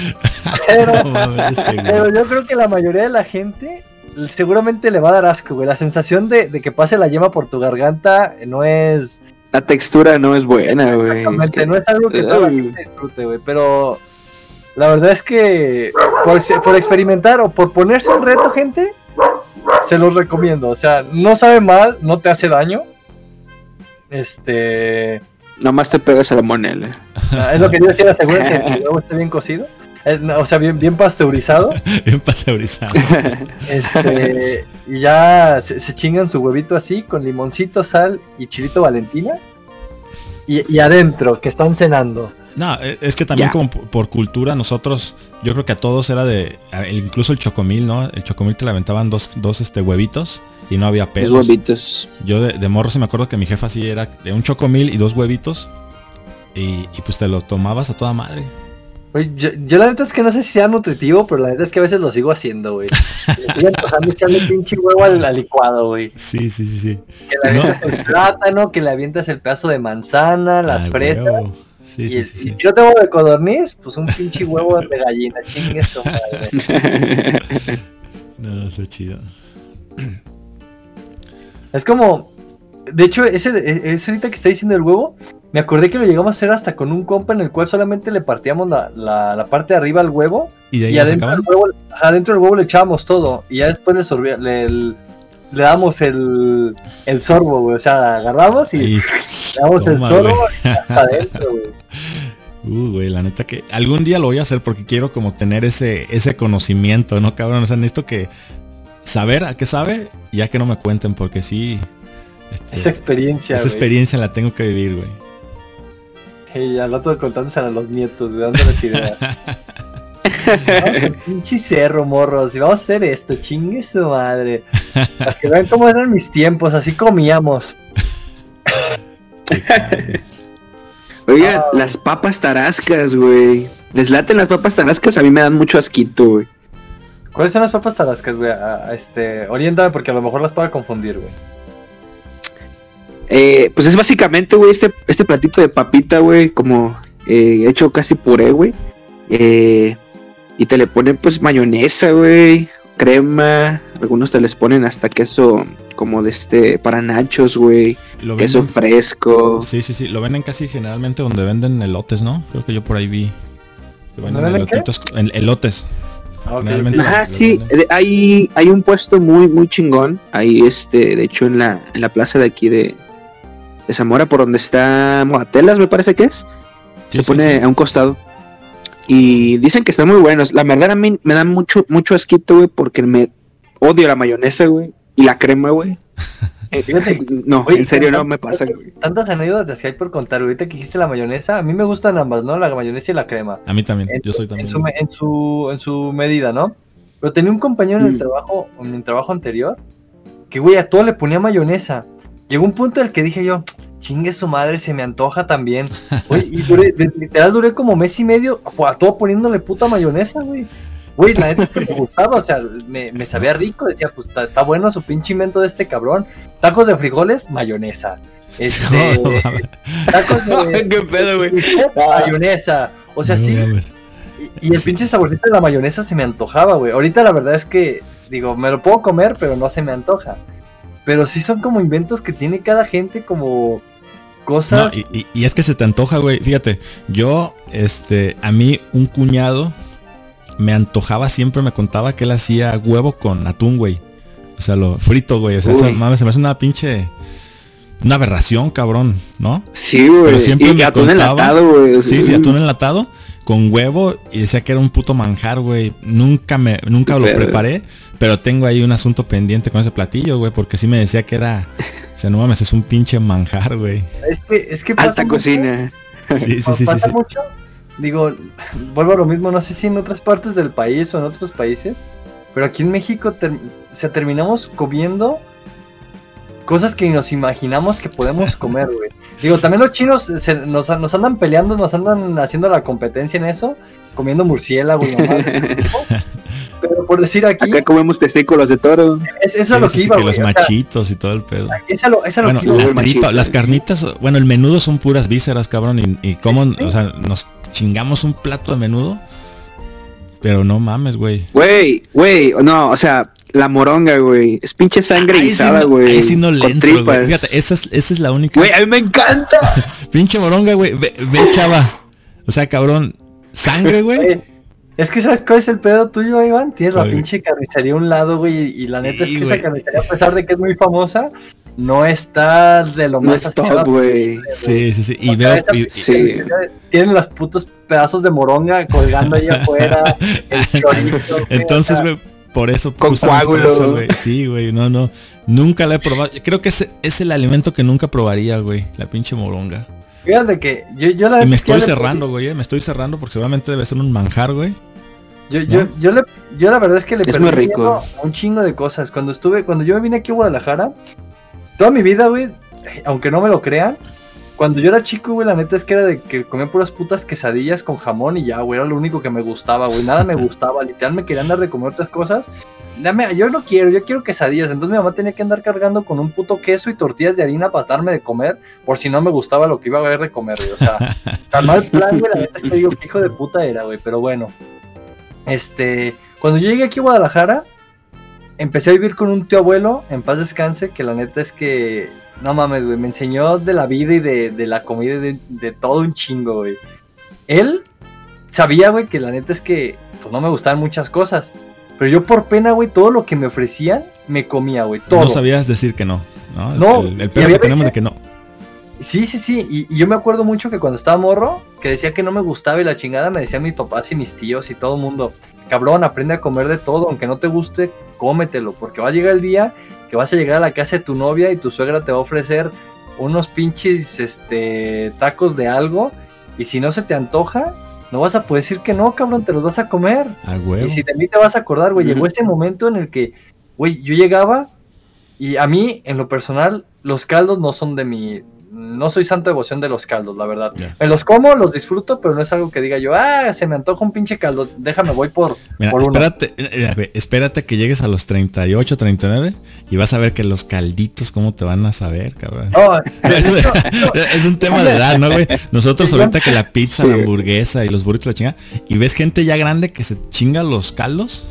[SPEAKER 3] Pero, <laughs>
[SPEAKER 1] No mames, este,
[SPEAKER 3] pero yo creo que la mayoría de la gente seguramente le va a dar asco, güey. La sensación de, de que pase la yema por tu garganta no es
[SPEAKER 2] La textura no es buena, güey. Es
[SPEAKER 3] Exactamente,
[SPEAKER 2] que-
[SPEAKER 3] no es algo que toda la gente disfrute, güey. Pero la verdad es que por, por experimentar o por ponerse un reto, gente, se los recomiendo. O sea, no sabe mal, no te hace daño. Este.
[SPEAKER 2] Nomás te pegas a la monela.
[SPEAKER 3] Es lo que yo decía, asegúrate que <laughs> el huevo esté bien cocido. Eh, no, O sea, bien, bien pasteurizado. <laughs>
[SPEAKER 1] Bien pasteurizado. <laughs>
[SPEAKER 3] Este, y ya se, se chingan su huevito así, con limoncito, sal y chilito valentina. Y, y adentro, que están cenando.
[SPEAKER 1] No, e- es que también como por cultura nosotros, yo creo que a todos era de, incluso el chocomil, ¿no? El chocomil te le aventaban dos, dos este, huevitos y no había
[SPEAKER 2] Los
[SPEAKER 1] pelos.
[SPEAKER 2] huevitos.
[SPEAKER 1] Yo de, de morro sí me acuerdo que mi jefa sí era de un chocomil y dos huevitos y, y pues te lo tomabas a toda madre.
[SPEAKER 3] Yo, yo la neta es que no sé si sea nutritivo, pero la neta es que a veces lo sigo haciendo, güey. Sigue antojando echarle pinche huevo al, al licuado, güey.
[SPEAKER 1] Sí, sí, sí, sí.
[SPEAKER 3] Que le avientas el plátano, que le avientas el pedazo de manzana, las
[SPEAKER 1] Ay,
[SPEAKER 3] fresas.
[SPEAKER 1] huevo. Sí,
[SPEAKER 3] y,
[SPEAKER 1] sí,
[SPEAKER 3] y
[SPEAKER 1] sí,
[SPEAKER 3] si yo tengo de codorniz, pues un pinche huevo de gallina, chingue su madre. <laughs>
[SPEAKER 1] No, está chido.
[SPEAKER 3] Es como, de hecho, ese, ese ahorita que está diciendo el huevo, me acordé que lo llegamos a hacer hasta con un compa en el cual solamente le partíamos la, la, la parte de arriba al huevo
[SPEAKER 1] Y de ahí
[SPEAKER 3] y adentro del, huevo, adentro del huevo le echábamos todo y ya después le, sorbía- le, le damos el, el sorbo, güey. O sea, agarramos y
[SPEAKER 1] Y-
[SPEAKER 3] le damos el sorbo y hasta adentro, güey. <laughs>
[SPEAKER 1] Uh, güey, la neta que algún día lo voy a hacer porque quiero como tener ese, ese conocimiento, ¿no, cabrón? O sea, necesito que saber a qué sabe, ya que no me cuenten, porque sí. este,
[SPEAKER 3] Esa experiencia,
[SPEAKER 1] esa experiencia la tengo que vivir, güey.
[SPEAKER 3] Y al rato contándosela a los nietos, güey, dándoles ideas. <laughs> Pinche cerro, morros. Y vamos a hacer esto, chingue su madre. Para que vean cómo eran mis tiempos, así comíamos.
[SPEAKER 2] Oigan,
[SPEAKER 3] Ah.
[SPEAKER 2] las papas tarascas, güey. Les laten las papas tarascas, a mí me dan mucho asquito, güey.
[SPEAKER 3] ¿Cuáles son las papas tarascas, güey? Este, oriéntame porque a lo mejor las puedo confundir, güey.
[SPEAKER 2] Eh, pues es básicamente, güey, este, este platito de papita, güey, como eh, hecho casi puré, güey. Eh, y te le ponen, pues, mayonesa, güey, crema. Algunos te les ponen hasta queso como de este, para nachos, güey. Queso
[SPEAKER 1] venden-
[SPEAKER 2] fresco.
[SPEAKER 1] Sí, sí, sí. Lo venden casi generalmente donde venden elotes, ¿no? Creo que yo por ahí vi. Que venden elotitos. elotes.
[SPEAKER 3] Ah.
[SPEAKER 2] Ajá, sí, hay, hay un puesto muy, muy chingón. Ahí, este, de hecho, en la, en la plaza de aquí de, de Zamora, por donde está Moatelas, me parece que es.
[SPEAKER 1] Sí,
[SPEAKER 2] se
[SPEAKER 1] sí,
[SPEAKER 2] pone
[SPEAKER 1] sí.
[SPEAKER 2] a un costado. Y dicen que están muy buenos. La verdad, a mí me da mucho, mucho asquito, güey, porque me odio la mayonesa, güey. Y la crema, güey. <laughs> Eh,
[SPEAKER 3] Fíjate,
[SPEAKER 2] no,
[SPEAKER 3] Oye,
[SPEAKER 2] en serio, no me pasa.
[SPEAKER 3] Tantas anécdotas que hay por contar. Ahorita que dijiste la mayonesa, a mí me gustan ambas, ¿no? La mayonesa y la crema.
[SPEAKER 1] A mí también.
[SPEAKER 3] En,
[SPEAKER 1] Yo soy
[SPEAKER 3] en
[SPEAKER 1] también.
[SPEAKER 3] su, me- en, su, en su medida, ¿no? Pero tenía un compañero en el
[SPEAKER 2] Mm.
[SPEAKER 3] trabajo, en el trabajo anterior, que güey, a todo le ponía mayonesa. Llegó un punto en el que dije yo, chingue su madre, se me antoja también. <laughs> Güey, y duré, de- literal duré como mes y medio a todo poniéndole puta mayonesa, güey. Güey, la neta me gustaba, o sea, me, me sabía rico, decía, pues está, está bueno su pinche invento de este cabrón. Tacos de frijoles, mayonesa. Este,
[SPEAKER 1] No.
[SPEAKER 3] Tacos de <laughs>
[SPEAKER 2] ¿Qué pedo, güey?
[SPEAKER 3] mayonesa. O sea,
[SPEAKER 1] No
[SPEAKER 3] sí, y, y el pinche saborcito de la mayonesa se me antojaba, güey. Ahorita la verdad es que, digo, me lo puedo comer, pero no se me antoja. Pero sí son como inventos que tiene cada gente como
[SPEAKER 1] No,
[SPEAKER 3] cosas.
[SPEAKER 1] y, y- y es que se te antoja, güey. Fíjate, yo, este, a mí un cuñado me antojaba siempre, me contaba que él hacía huevo con atún, güey. O sea, lo frito, güey. O sea, esa mames, se me hace una pinche. Una aberración, cabrón, ¿no?
[SPEAKER 2] Sí, güey.
[SPEAKER 1] Pero siempre
[SPEAKER 2] Y
[SPEAKER 1] me
[SPEAKER 2] atún
[SPEAKER 1] contaba-
[SPEAKER 2] enlatado, güey.
[SPEAKER 1] Sí, sí, atún enlatado con huevo y decía que era un puto manjar, güey. Nunca me, nunca lo
[SPEAKER 2] Pero-
[SPEAKER 1] preparé, pero tengo ahí un asunto pendiente con ese platillo, güey, porque sí me decía que era, o sea, no mames, es un pinche manjar, güey.
[SPEAKER 3] Es que, es que pasa
[SPEAKER 2] Alta
[SPEAKER 3] mucho,
[SPEAKER 2] cocina. <laughs>
[SPEAKER 1] Sí, sí, sí, sí,
[SPEAKER 3] pasa
[SPEAKER 1] sí.
[SPEAKER 3] mucho. Digo, vuelvo a lo mismo, no sé si en otras partes del país o en otros países, pero aquí en México ter- terminamos comiendo cosas que ni nos imaginamos que podemos comer, güey. Digo, también los chinos se- nos, nos andan peleando, nos andan haciendo la competencia en eso, comiendo murciélago y mamá. <laughs> Pero por decir aquí,
[SPEAKER 2] Acá comemos testículos de toro.
[SPEAKER 3] es, eso
[SPEAKER 1] Sí,
[SPEAKER 3] es lo que
[SPEAKER 1] sí,
[SPEAKER 3] iba,
[SPEAKER 1] que los
[SPEAKER 3] o sea,
[SPEAKER 1] machitos y todo el pedo.
[SPEAKER 3] es a lo, es a lo
[SPEAKER 1] Bueno,
[SPEAKER 3] que iba,
[SPEAKER 1] la tripa, las carnitas, bueno, el menudo son puras vísceras, cabrón, y, y cómo, o sea, nos chingamos un plato de menudo, pero no mames, güey.
[SPEAKER 2] Güey, güey, no, o sea, la moronga, güey. Es pinche sangre
[SPEAKER 1] Ahí sí
[SPEAKER 2] guisada,
[SPEAKER 1] no-
[SPEAKER 2] güey.
[SPEAKER 1] ahí sí no le entro, güey.
[SPEAKER 2] tripas.
[SPEAKER 1] Fíjate, esa es, esa es la única.
[SPEAKER 2] Güey, a mí me encanta. <laughs>
[SPEAKER 1] Pinche moronga, güey. Ve, ve, chava. O sea, cabrón. Sangre, güey.
[SPEAKER 3] Es que ¿sabes cuál es el pedo tuyo, Iván? Tienes la pinche carnicería a un lado, güey, y, la neta es que
[SPEAKER 1] güey.
[SPEAKER 3] esa carnicería, a pesar de que es muy famosa, no está de lo
[SPEAKER 2] No
[SPEAKER 3] más
[SPEAKER 2] es top, güey.
[SPEAKER 1] Sí, sí, sí. Y veo. y-
[SPEAKER 2] sí.
[SPEAKER 3] Tienen los putos pedazos de moronga colgando ahí afuera, <laughs> el chorizo, güey,
[SPEAKER 1] entonces, güey, por eso.
[SPEAKER 2] Con coágulo.
[SPEAKER 1] eso, güey. Sí, güey. No, no. Nunca la he probado. Creo que ese es el alimento que nunca probaría, güey. La pinche moronga.
[SPEAKER 3] Fíjate que yo, yo la
[SPEAKER 1] Y me
[SPEAKER 3] neta es que
[SPEAKER 1] estoy cerrando, güey. eh, Me estoy cerrando porque seguramente debe ser un manjar, güey.
[SPEAKER 3] Yo, yo,
[SPEAKER 1] ¿no?
[SPEAKER 3] yo, le- yo la verdad es que le
[SPEAKER 2] Es
[SPEAKER 3] perdí
[SPEAKER 2] muy rico.
[SPEAKER 3] miedo a un chingo de cosas. Cuando estuve, cuando yo me vine aquí a Guadalajara, toda mi vida, güey, aunque no me lo crean, cuando yo era chico, güey, la neta es que era de que comía puras putas quesadillas con jamón y ya, güey, era lo único que me gustaba, güey, nada me <laughs> gustaba, literal me querían dar de comer otras cosas. Dame, yo no quiero, yo quiero quesadillas, entonces mi mamá tenía que andar cargando con un puto queso y tortillas de harina para darme de comer, por si no me gustaba lo que iba a haber de comer, güey, o sea, <laughs> tan mal plan, güey, la neta es que digo, qué hijo de puta era, güey, pero bueno. Este, cuando yo llegué aquí a Guadalajara, empecé a vivir con un tío abuelo, en paz descanse, que la neta es que no mames, güey, me enseñó de la vida y de, de la comida y de, de todo un chingo, güey. Él sabía, güey, que la neta es que pues no me gustaban muchas cosas. Pero yo por pena, güey, todo lo que me ofrecían, me comía, güey. Todo.
[SPEAKER 1] No sabías decir que no. No, el,
[SPEAKER 3] No,
[SPEAKER 1] el, el que tenemos de que no.
[SPEAKER 3] Sí, sí, sí. Y, y yo me acuerdo mucho que cuando estaba morro, que decía que no me gustaba y la chingada, me decían mis papás y mis tíos y todo el mundo, cabrón, aprende a comer de todo, aunque no te guste, cómetelo, porque va a llegar el día que vas a llegar a la casa de tu novia y tu suegra te va a ofrecer unos pinches este, tacos de algo, y si no se te antoja, no vas a poder decir que no, cabrón, te los vas a comer. Y si de mí te vas a acordar, güey, llegó ese momento en el que, güey, yo llegaba y a mí, en lo personal, los caldos no son de mi... No soy santo devoción de los caldos, la verdad. Me los como, los disfruto, pero no es algo que diga yo, ah, se me antoja un pinche caldo, déjame, voy por,
[SPEAKER 1] Mira,
[SPEAKER 3] por uno.
[SPEAKER 1] espérate, eh, eh, güey, espérate que llegues a los 38, 39 y vas a ver que los calditos cómo te van a saber, cabrón.
[SPEAKER 3] No, <laughs>
[SPEAKER 1] Es,
[SPEAKER 3] no,
[SPEAKER 1] un tema de edad, ¿no, güey? Nosotros
[SPEAKER 3] Sí,
[SPEAKER 1] ahorita que la pizza,
[SPEAKER 2] Sí.
[SPEAKER 1] la hamburguesa y los burritos la chinga y ves gente ya grande que se chinga los caldos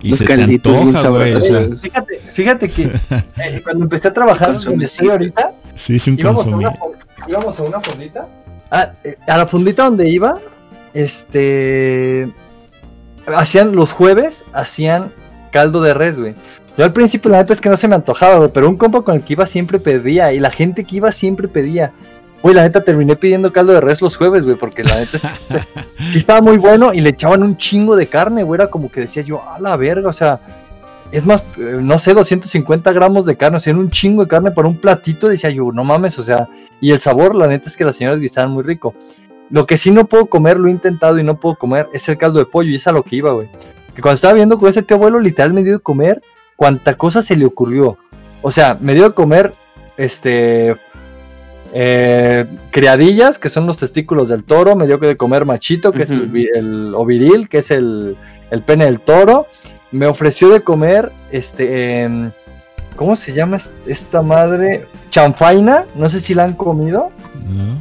[SPEAKER 1] y
[SPEAKER 2] Los
[SPEAKER 1] se te
[SPEAKER 2] calditos bien
[SPEAKER 1] antoja, güey. O sea,
[SPEAKER 2] sabrosos.
[SPEAKER 3] fíjate, fíjate que eh, cuando empecé a
[SPEAKER 2] su
[SPEAKER 3] donde
[SPEAKER 2] mesita.
[SPEAKER 3] ahorita,
[SPEAKER 1] sí, es un
[SPEAKER 3] íbamos a,
[SPEAKER 1] consumí.
[SPEAKER 3] una, fon- íbamos a una fondita. Ah, eh, a la fondita donde iba, este. Hacían los jueves, hacían caldo de res, güey. Yo al principio la neta es que no se me antojaba, güey, pero un compa con el que iba siempre pedía y la gente que iba siempre pedía. Güey, la neta terminé pidiendo caldo de res los jueves, güey, porque la neta <laughs> sí estaba muy bueno y le echaban un chingo de carne, güey. Era como que decía yo, a la verga, o sea, es más, eh, no sé, 250 gramos de carne, o sea, era un chingo de carne para un platito. Decía yo, no mames, o sea, y el sabor, la neta es que las señoras guisaban muy rico. Lo que sí no puedo comer, lo he intentado y no puedo comer, es el caldo de pollo, y es a lo que iba, güey. Que cuando estaba viendo con ese tío abuelo, literal me dio de comer cuanta cosa se le ocurrió. O sea, me dio de comer, este, eh, criadillas, que son los testículos del toro, me dio de comer machito, que es el, el oviril, que es el, el pene del toro. Me ofreció de comer, este, em, ¿cómo se llama es- esta madre? Chanfaina, no sé si la han comido.
[SPEAKER 1] ¿no?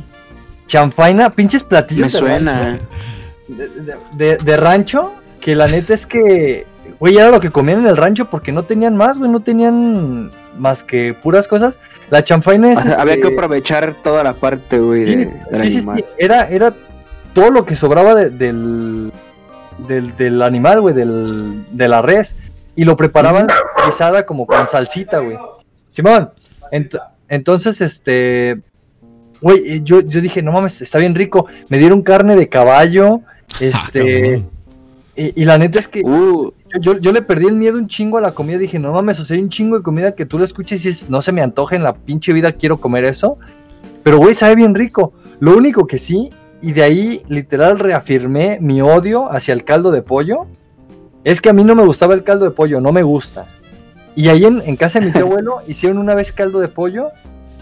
[SPEAKER 3] Chanfaina, pinches platillos
[SPEAKER 2] Me
[SPEAKER 3] de
[SPEAKER 2] suena.
[SPEAKER 3] rancho- de, de- de- de rancho, que la neta es que, güey, era lo que comían en el rancho porque no tenían más, güey, no tenían más que puras cosas. La chanfaina es...
[SPEAKER 2] O sea, había que
[SPEAKER 3] este,
[SPEAKER 2] aprovechar toda la parte, güey,
[SPEAKER 3] Sí,
[SPEAKER 2] de, del
[SPEAKER 3] sí, sí,
[SPEAKER 2] animal.
[SPEAKER 3] sí, Era, era todo lo que sobraba de- del, del, del animal, güey, del, de la res. Y lo preparaban guisada como con salsita, güey. Simón, ent- entonces, este... Güey, eh, yo, yo dije, no mames, está bien rico. Me dieron carne de caballo.
[SPEAKER 1] Ah,
[SPEAKER 3] Este... y, y la neta es que
[SPEAKER 2] Uh,
[SPEAKER 3] yo, yo le perdí el miedo un chingo a la comida. Dije, no mames, o sea, hay un chingo de comida que tú lo escuches y es, no se me antoja en la pinche vida, quiero comer eso. Pero, güey, sabe bien rico. Lo único que sí, y de ahí literal reafirmé mi odio hacia el caldo de pollo, es que a mí no me gustaba el caldo de pollo, no me gusta. Y ahí en, en casa de mi tío <laughs> abuelo hicieron una vez caldo de pollo.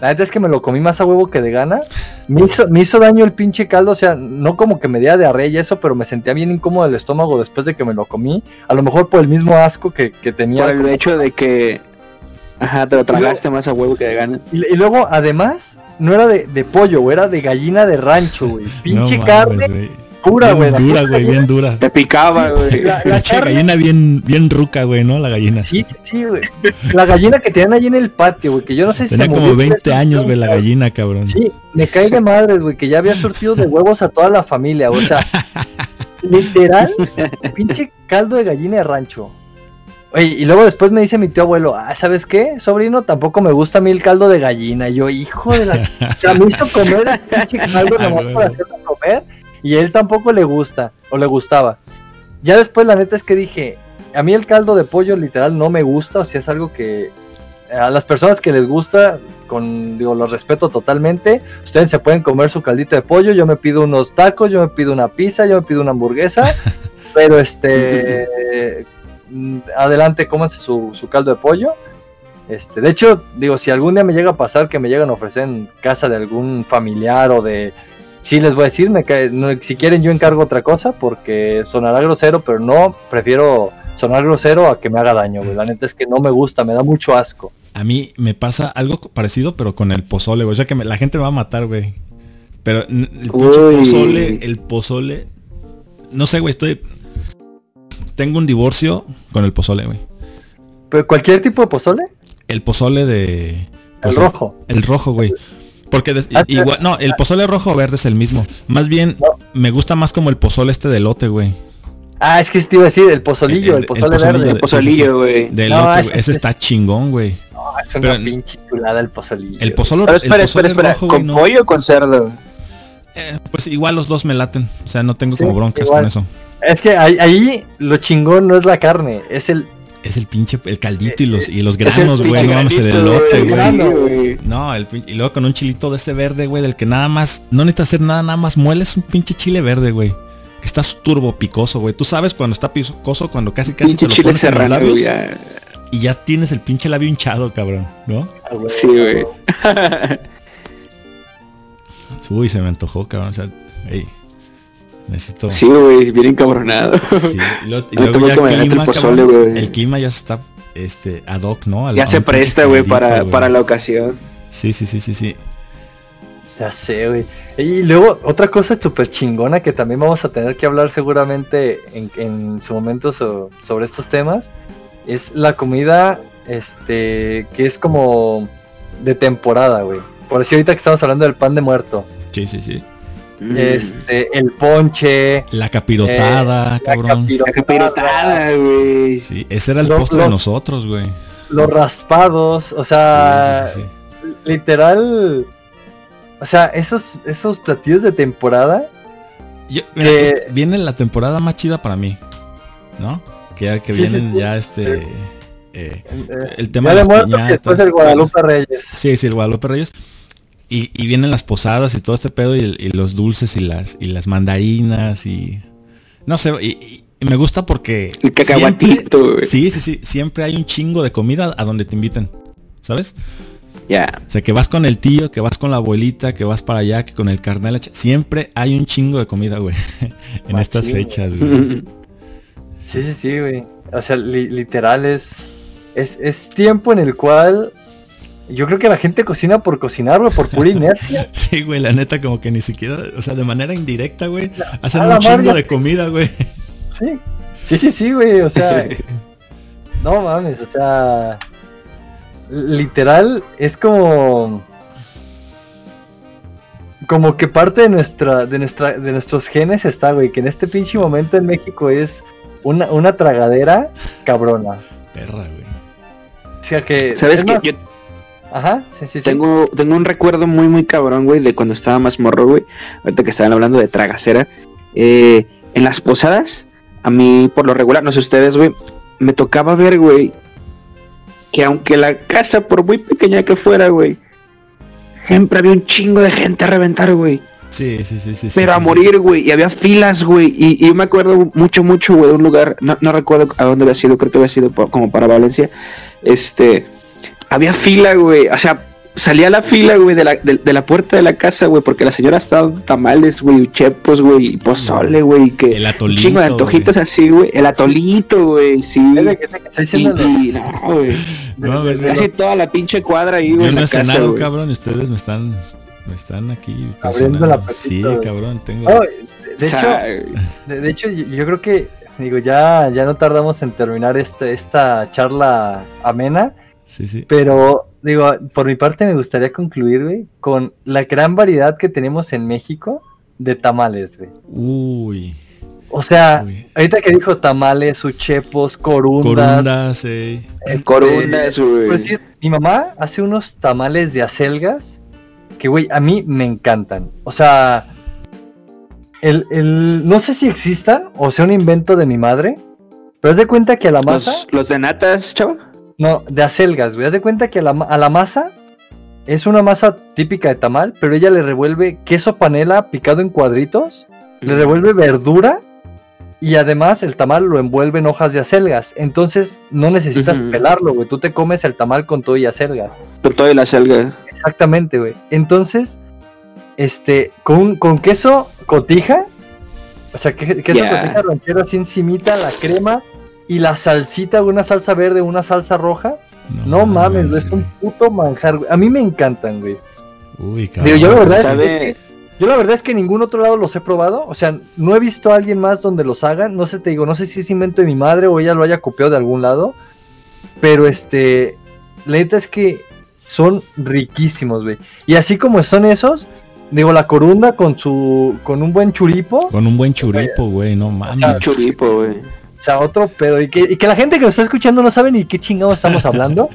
[SPEAKER 3] La neta es que me lo comí más a huevo que de gana. Me hizo, me hizo daño el pinche caldo, o sea, no como que me diera diarrea y eso, pero me sentía bien incómodo el estómago después de que me lo comí. A lo mejor por el mismo asco que, que tenía.
[SPEAKER 2] por el hecho de que. Ajá, te lo tragaste más a huevo que de ganas.
[SPEAKER 3] Y, y luego, además, no era de, de pollo, era de gallina de rancho, güey. <laughs> Pinche
[SPEAKER 1] No mames,
[SPEAKER 3] carne
[SPEAKER 1] güey.
[SPEAKER 3] pura, güey.
[SPEAKER 1] Dura, güey, bien dura.
[SPEAKER 2] Te picaba, güey. <laughs>
[SPEAKER 3] La- la
[SPEAKER 1] Pinche
[SPEAKER 3] carne-
[SPEAKER 1] gallina bien, bien ruca, güey, ¿no? La gallina.
[SPEAKER 3] Sí, sí, sí, güey. La gallina que tenían ahí en el patio, güey, que yo no sé si
[SPEAKER 1] Tenía
[SPEAKER 3] se
[SPEAKER 1] como
[SPEAKER 3] murió
[SPEAKER 1] 20
[SPEAKER 3] tres
[SPEAKER 1] años, güey, la gallina, cabrón.
[SPEAKER 3] Sí, me cae de madres, güey, que ya había surtido de huevos a toda la familia, o sea, <laughs> literal, pinche caldo de gallina de rancho. Oye, y luego después me dice mi tío abuelo, ah, ¿sabes qué, sobrino? Tampoco me gusta a mí el caldo de gallina. Y yo, hijo de la... O sea, me hizo comer el pinche caldo <laughs>
[SPEAKER 1] Ah,
[SPEAKER 3] nomás para hacerlo comer, y a él tampoco le gusta, o le gustaba. Ya después la neta es que dije, a mí el caldo de pollo literal no me gusta, o sea, es algo que a las personas que les gusta, con, digo, los respeto totalmente. Ustedes se pueden comer su caldito de pollo, yo me pido unos tacos, yo me pido una pizza, yo me pido una hamburguesa, <laughs> pero este, adelante, cómanse su, su caldo de pollo. Este, de hecho, digo, si algún día me llega a pasar que me llegan a ofrecer en casa de algún familiar o de... Sí, les voy a decir, me cae- no, si quieren yo encargo otra cosa porque sonará grosero, pero no, prefiero sonar grosero a que me haga daño, güey. La neta es que no me gusta, me da mucho asco.
[SPEAKER 1] A mí me pasa algo parecido, pero con el pozole, güey. O sea que me- la gente me va a matar, güey. Pero el pozole, el pozole. No sé, güey, estoy. Tengo un divorcio con el pozole, güey.
[SPEAKER 3] ¿Pero cualquier tipo de pozole?
[SPEAKER 1] El pozole de. Pues
[SPEAKER 3] el rojo.
[SPEAKER 1] El rojo, güey. Porque de-
[SPEAKER 3] Ah,
[SPEAKER 1] igual, no, el pozole rojo o verde es el mismo. Más bien, me gusta más como el pozole este de lote, güey.
[SPEAKER 3] Ah, es que te iba a decir, el pozolillo, el,
[SPEAKER 1] El- el
[SPEAKER 3] pozole
[SPEAKER 1] pozolillo
[SPEAKER 3] verde.
[SPEAKER 1] de-
[SPEAKER 2] El pozolillo, güey.
[SPEAKER 1] De
[SPEAKER 3] No, ese-
[SPEAKER 1] güey. Ese está chingón, güey.
[SPEAKER 3] Ah, es una
[SPEAKER 1] pero-
[SPEAKER 3] pinche chulada el pozolillo.
[SPEAKER 1] El pozole,
[SPEAKER 2] Pero
[SPEAKER 1] el
[SPEAKER 2] espera,
[SPEAKER 1] pozole
[SPEAKER 2] espera, espera.
[SPEAKER 1] rojo, güey,
[SPEAKER 2] ¿Con
[SPEAKER 1] no.
[SPEAKER 2] pollo o con cerdo?
[SPEAKER 1] Eh, pues igual los dos me laten. O sea, no tengo
[SPEAKER 3] Sí,
[SPEAKER 1] como broncas
[SPEAKER 3] igual.
[SPEAKER 1] con eso.
[SPEAKER 3] Es que ahí, ahí lo chingón no es la carne, es el...
[SPEAKER 1] Es el pinche, el caldito y los, y los granos, güey. No el elote,
[SPEAKER 2] güey.
[SPEAKER 1] No, el y luego con un chilito de este verde, güey, del que nada más, no necesitas hacer nada, nada más mueles un pinche chile verde, güey. Que está turbo picoso, güey. Tú sabes cuando está picoso, cuando casi casi
[SPEAKER 2] Pinche
[SPEAKER 1] te lo
[SPEAKER 2] chile
[SPEAKER 1] pones en los labios
[SPEAKER 2] ya.
[SPEAKER 1] y ya tienes el pinche labio hinchado, cabrón, ¿no?
[SPEAKER 3] ah, güey,
[SPEAKER 2] Sí, güey. <laughs>
[SPEAKER 1] Uy, se me antojó, cabrón. O sea, ey, necesito.
[SPEAKER 2] Sí, güey, bien encabronado.
[SPEAKER 1] Sí, lo- y <laughs> luego ya
[SPEAKER 2] el
[SPEAKER 1] clima,
[SPEAKER 2] pozole,
[SPEAKER 1] cabrón,
[SPEAKER 2] güey.
[SPEAKER 1] el clima ya está este ad hoc, ¿no? Al-
[SPEAKER 2] Ya se presta, güey, para, para la ocasión.
[SPEAKER 1] Sí, sí, sí, sí, sí.
[SPEAKER 3] Ya sé, güey. Y luego, otra cosa súper chingona que también vamos a tener que hablar seguramente en, en su momento so- sobre estos temas, es la comida, este, que es como de temporada, güey. Por decir ahorita que estamos hablando del pan de muerto.
[SPEAKER 1] Sí, sí, sí.
[SPEAKER 2] Mm.
[SPEAKER 3] Este, el ponche,
[SPEAKER 1] La capirotada,
[SPEAKER 3] Eh,
[SPEAKER 1] cabrón.
[SPEAKER 3] la
[SPEAKER 2] capirotada, güey.
[SPEAKER 1] Sí, ese era el
[SPEAKER 3] Los-
[SPEAKER 1] postre de nosotros, güey.
[SPEAKER 3] los raspados, o sea,
[SPEAKER 1] Sí, sí, sí, sí.
[SPEAKER 3] literal, o sea, esos, esos platillos de temporada,
[SPEAKER 1] Yo- mira,
[SPEAKER 3] Que-
[SPEAKER 1] este- viene la temporada más chida para mí, ¿no? Que ya que vienen
[SPEAKER 3] sí.
[SPEAKER 1] ya este... eh,
[SPEAKER 3] eh,
[SPEAKER 1] el tema
[SPEAKER 3] ya
[SPEAKER 1] de piñatas.
[SPEAKER 3] después el Guadalupe Reyes.
[SPEAKER 1] Sí, sí, el Guadalupe Reyes. Y, y vienen las posadas y todo este pedo y, los dulces y las y las mandarinas y no sé, y, y me gusta porque
[SPEAKER 2] El cacahuatito,
[SPEAKER 1] siempre-
[SPEAKER 2] güey.
[SPEAKER 1] Sí, sí, sí, siempre hay un chingo de comida a donde te inviten. ¿Sabes?
[SPEAKER 2] Ya.
[SPEAKER 1] O sea, que vas con el tío, que vas con la abuelita, que vas para allá, que con el carnal, siempre hay un chingo de comida, güey, <laughs> en estas fechas, <laughs> güey.
[SPEAKER 3] Sí, sí, sí, güey. O sea, li- literal es, es, es tiempo en el cual yo creo que la gente cocina por cocinar, güey, por pura inercia. <laughs>
[SPEAKER 1] Sí, güey, la neta como que ni siquiera, o sea, de manera indirecta, güey, hacen un chingo
[SPEAKER 3] madre.
[SPEAKER 1] de comida, güey.
[SPEAKER 3] Sí, sí, sí, sí, güey. O sea, <laughs> no mames, o sea, literal es como como que parte de nuestra de nuestra de nuestros genes está, güey, que en este pinche momento en México es una, una tragadera cabrona.
[SPEAKER 1] Perra, güey.
[SPEAKER 3] O sea que
[SPEAKER 2] ¿Sabes
[SPEAKER 3] es
[SPEAKER 2] qué? Yo
[SPEAKER 3] Ajá, sí, sí, sí.
[SPEAKER 2] tengo, tengo un recuerdo muy, muy cabrón, güey, de cuando estaba más morro, güey. Ahorita que estaban hablando de tragacera. Eh, en las posadas, a mí, por lo regular, no sé ustedes, güey, me tocaba ver, güey, que aunque la casa, por muy pequeña que fuera, güey, siempre había un chingo de gente a reventar, güey.
[SPEAKER 1] Sí, sí, sí, sí.
[SPEAKER 2] Pero a
[SPEAKER 1] sí,
[SPEAKER 2] morir, güey. Y había filas, güey. Y, y yo me acuerdo mucho, mucho, güey, de un lugar. No, no recuerdo a dónde había sido. Creo que había sido como para Valencia. Este. Había fila, güey. O sea, salía la fila, güey, de la, de, de la puerta de la casa, güey. Porque la señora estaba dando tamales, güey. Chepos, güey. Y pozole, güey. Que
[SPEAKER 1] El atolito.
[SPEAKER 2] chingo de antojitos así, güey. El atolito, güey. Sí. Y,
[SPEAKER 3] diciendo
[SPEAKER 2] y no, güey.
[SPEAKER 1] No,
[SPEAKER 2] Casi toda la pinche cuadra ahí, güey.
[SPEAKER 1] Yo no
[SPEAKER 2] la
[SPEAKER 1] he cenado, cabrón, ustedes me están, me están aquí
[SPEAKER 3] Abriendo
[SPEAKER 1] presionando.
[SPEAKER 3] apetito,
[SPEAKER 1] Sí, cabrón, tengo.
[SPEAKER 3] No, de, hecho, de, de hecho, yo, yo creo que digo ya ya no tardamos en terminar este, esta charla amena,
[SPEAKER 1] Sí, sí.
[SPEAKER 3] pero digo, por mi parte me gustaría concluir, güey, con la gran variedad que tenemos en México de tamales, güey.
[SPEAKER 1] Uy.
[SPEAKER 3] O sea,
[SPEAKER 1] uy.
[SPEAKER 3] ahorita que dijo tamales, uchepos, corundas,
[SPEAKER 1] Corundas, eh.
[SPEAKER 3] este,
[SPEAKER 2] Corundas, güey.
[SPEAKER 3] por decir, mi mamá hace unos tamales de acelgas que, güey, a mí me encantan. O sea, el, el- no sé si existan o sea un invento de mi madre, pero haz de cuenta que a la masa,
[SPEAKER 2] Los, los de natas, chavo.
[SPEAKER 3] No, de acelgas, güey, haz de cuenta que a la, ma- a la masa es una masa típica de tamal, pero ella le revuelve queso panela picado en cuadritos, le revuelve verdura y además el tamal lo envuelve en hojas de acelgas. Entonces no necesitas pelarlo, güey. Tú te comes el tamal con todo y acelgas.
[SPEAKER 2] Con todo y la selga.
[SPEAKER 3] Exactamente, güey. Entonces, este, con, con queso cotija, o sea, que- queso
[SPEAKER 2] Ya.
[SPEAKER 3] cotija ranchero así encimita, la crema y la salsita, una salsa verde, una salsa roja. No mames, güey, es un puto manjar, güey. A mí me encantan, güey.
[SPEAKER 1] Uy, cabrón.
[SPEAKER 3] Digo, yo la verdad,
[SPEAKER 2] sabe-
[SPEAKER 3] es que, yo la verdad es que en ningún otro lado los he probado. O sea, no he visto a alguien más donde los hagan. No sé, te digo, no sé si es invento de mi madre o ella lo haya copiado de algún lado. Pero este, la neta es que son riquísimos, güey. Y así como son esos, digo, la corunda con su, con un buen churipo,
[SPEAKER 1] Con un buen churipo, güey, no mames.
[SPEAKER 2] Un churipo, güey.
[SPEAKER 3] O sea, otro pedo. Y que, y que la gente que nos está escuchando no sabe ni qué chingados estamos hablando.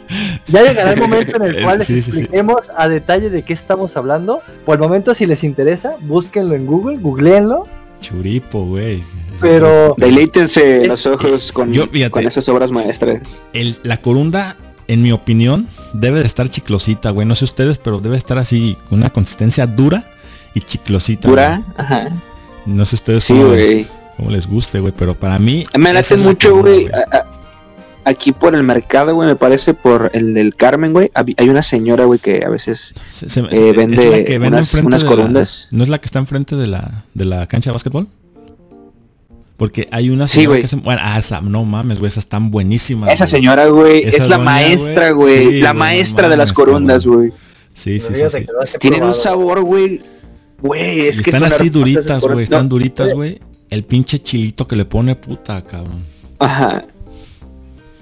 [SPEAKER 3] Ya llegará el momento en el <laughs> cual les
[SPEAKER 1] Sí, sí, sí.
[SPEAKER 3] expliquemos a detalle de qué estamos hablando. Por el momento, si les interesa, búsquenlo en Google, googleenlo.
[SPEAKER 1] Churipo, güey.
[SPEAKER 3] Pero
[SPEAKER 2] Deleítense los ojos con,
[SPEAKER 1] Yo, fíjate.
[SPEAKER 2] con esas obras maestras.
[SPEAKER 1] El- la corunda, en mi opinión, debe de estar chiclosita, güey. No sé ustedes, pero debe estar así, con una consistencia dura y chiclosita. Güey.
[SPEAKER 2] ajá.
[SPEAKER 1] No sé ustedes
[SPEAKER 2] Sí,
[SPEAKER 1] cómo,
[SPEAKER 2] güey.
[SPEAKER 1] Cómo les guste, güey, pero para mí...
[SPEAKER 2] Me
[SPEAKER 1] la
[SPEAKER 2] mucho,
[SPEAKER 1] corunda,
[SPEAKER 2] güey. Aquí por el mercado, güey, me parece por el del Carmen, güey. Hay una señora, güey, que a veces
[SPEAKER 1] Se- se-
[SPEAKER 2] Eh,
[SPEAKER 1] es
[SPEAKER 2] vende
[SPEAKER 1] la que vende
[SPEAKER 2] unas- unas
[SPEAKER 1] de la-
[SPEAKER 2] corundas.
[SPEAKER 1] ¿No es la que está enfrente de la, de la cancha de básquetbol? Porque hay una
[SPEAKER 2] Sí,
[SPEAKER 1] señora
[SPEAKER 2] güey.
[SPEAKER 1] que se... Bueno, ah, esa, no mames, güey, esas están buenísimas.
[SPEAKER 2] Esa señora, güey, es la
[SPEAKER 1] doña,
[SPEAKER 2] maestra,
[SPEAKER 1] güey. Sí,
[SPEAKER 2] la maestra
[SPEAKER 1] no
[SPEAKER 2] de las corundas, güey.
[SPEAKER 1] Sí, sí, sí, sí.
[SPEAKER 2] Tienen un sabor, güey. Güey, es que
[SPEAKER 1] están
[SPEAKER 2] son
[SPEAKER 1] así duritas, güey, están
[SPEAKER 2] No,
[SPEAKER 1] duritas, güey. El pinche chilito que le pone puta, cabrón.
[SPEAKER 2] Ajá.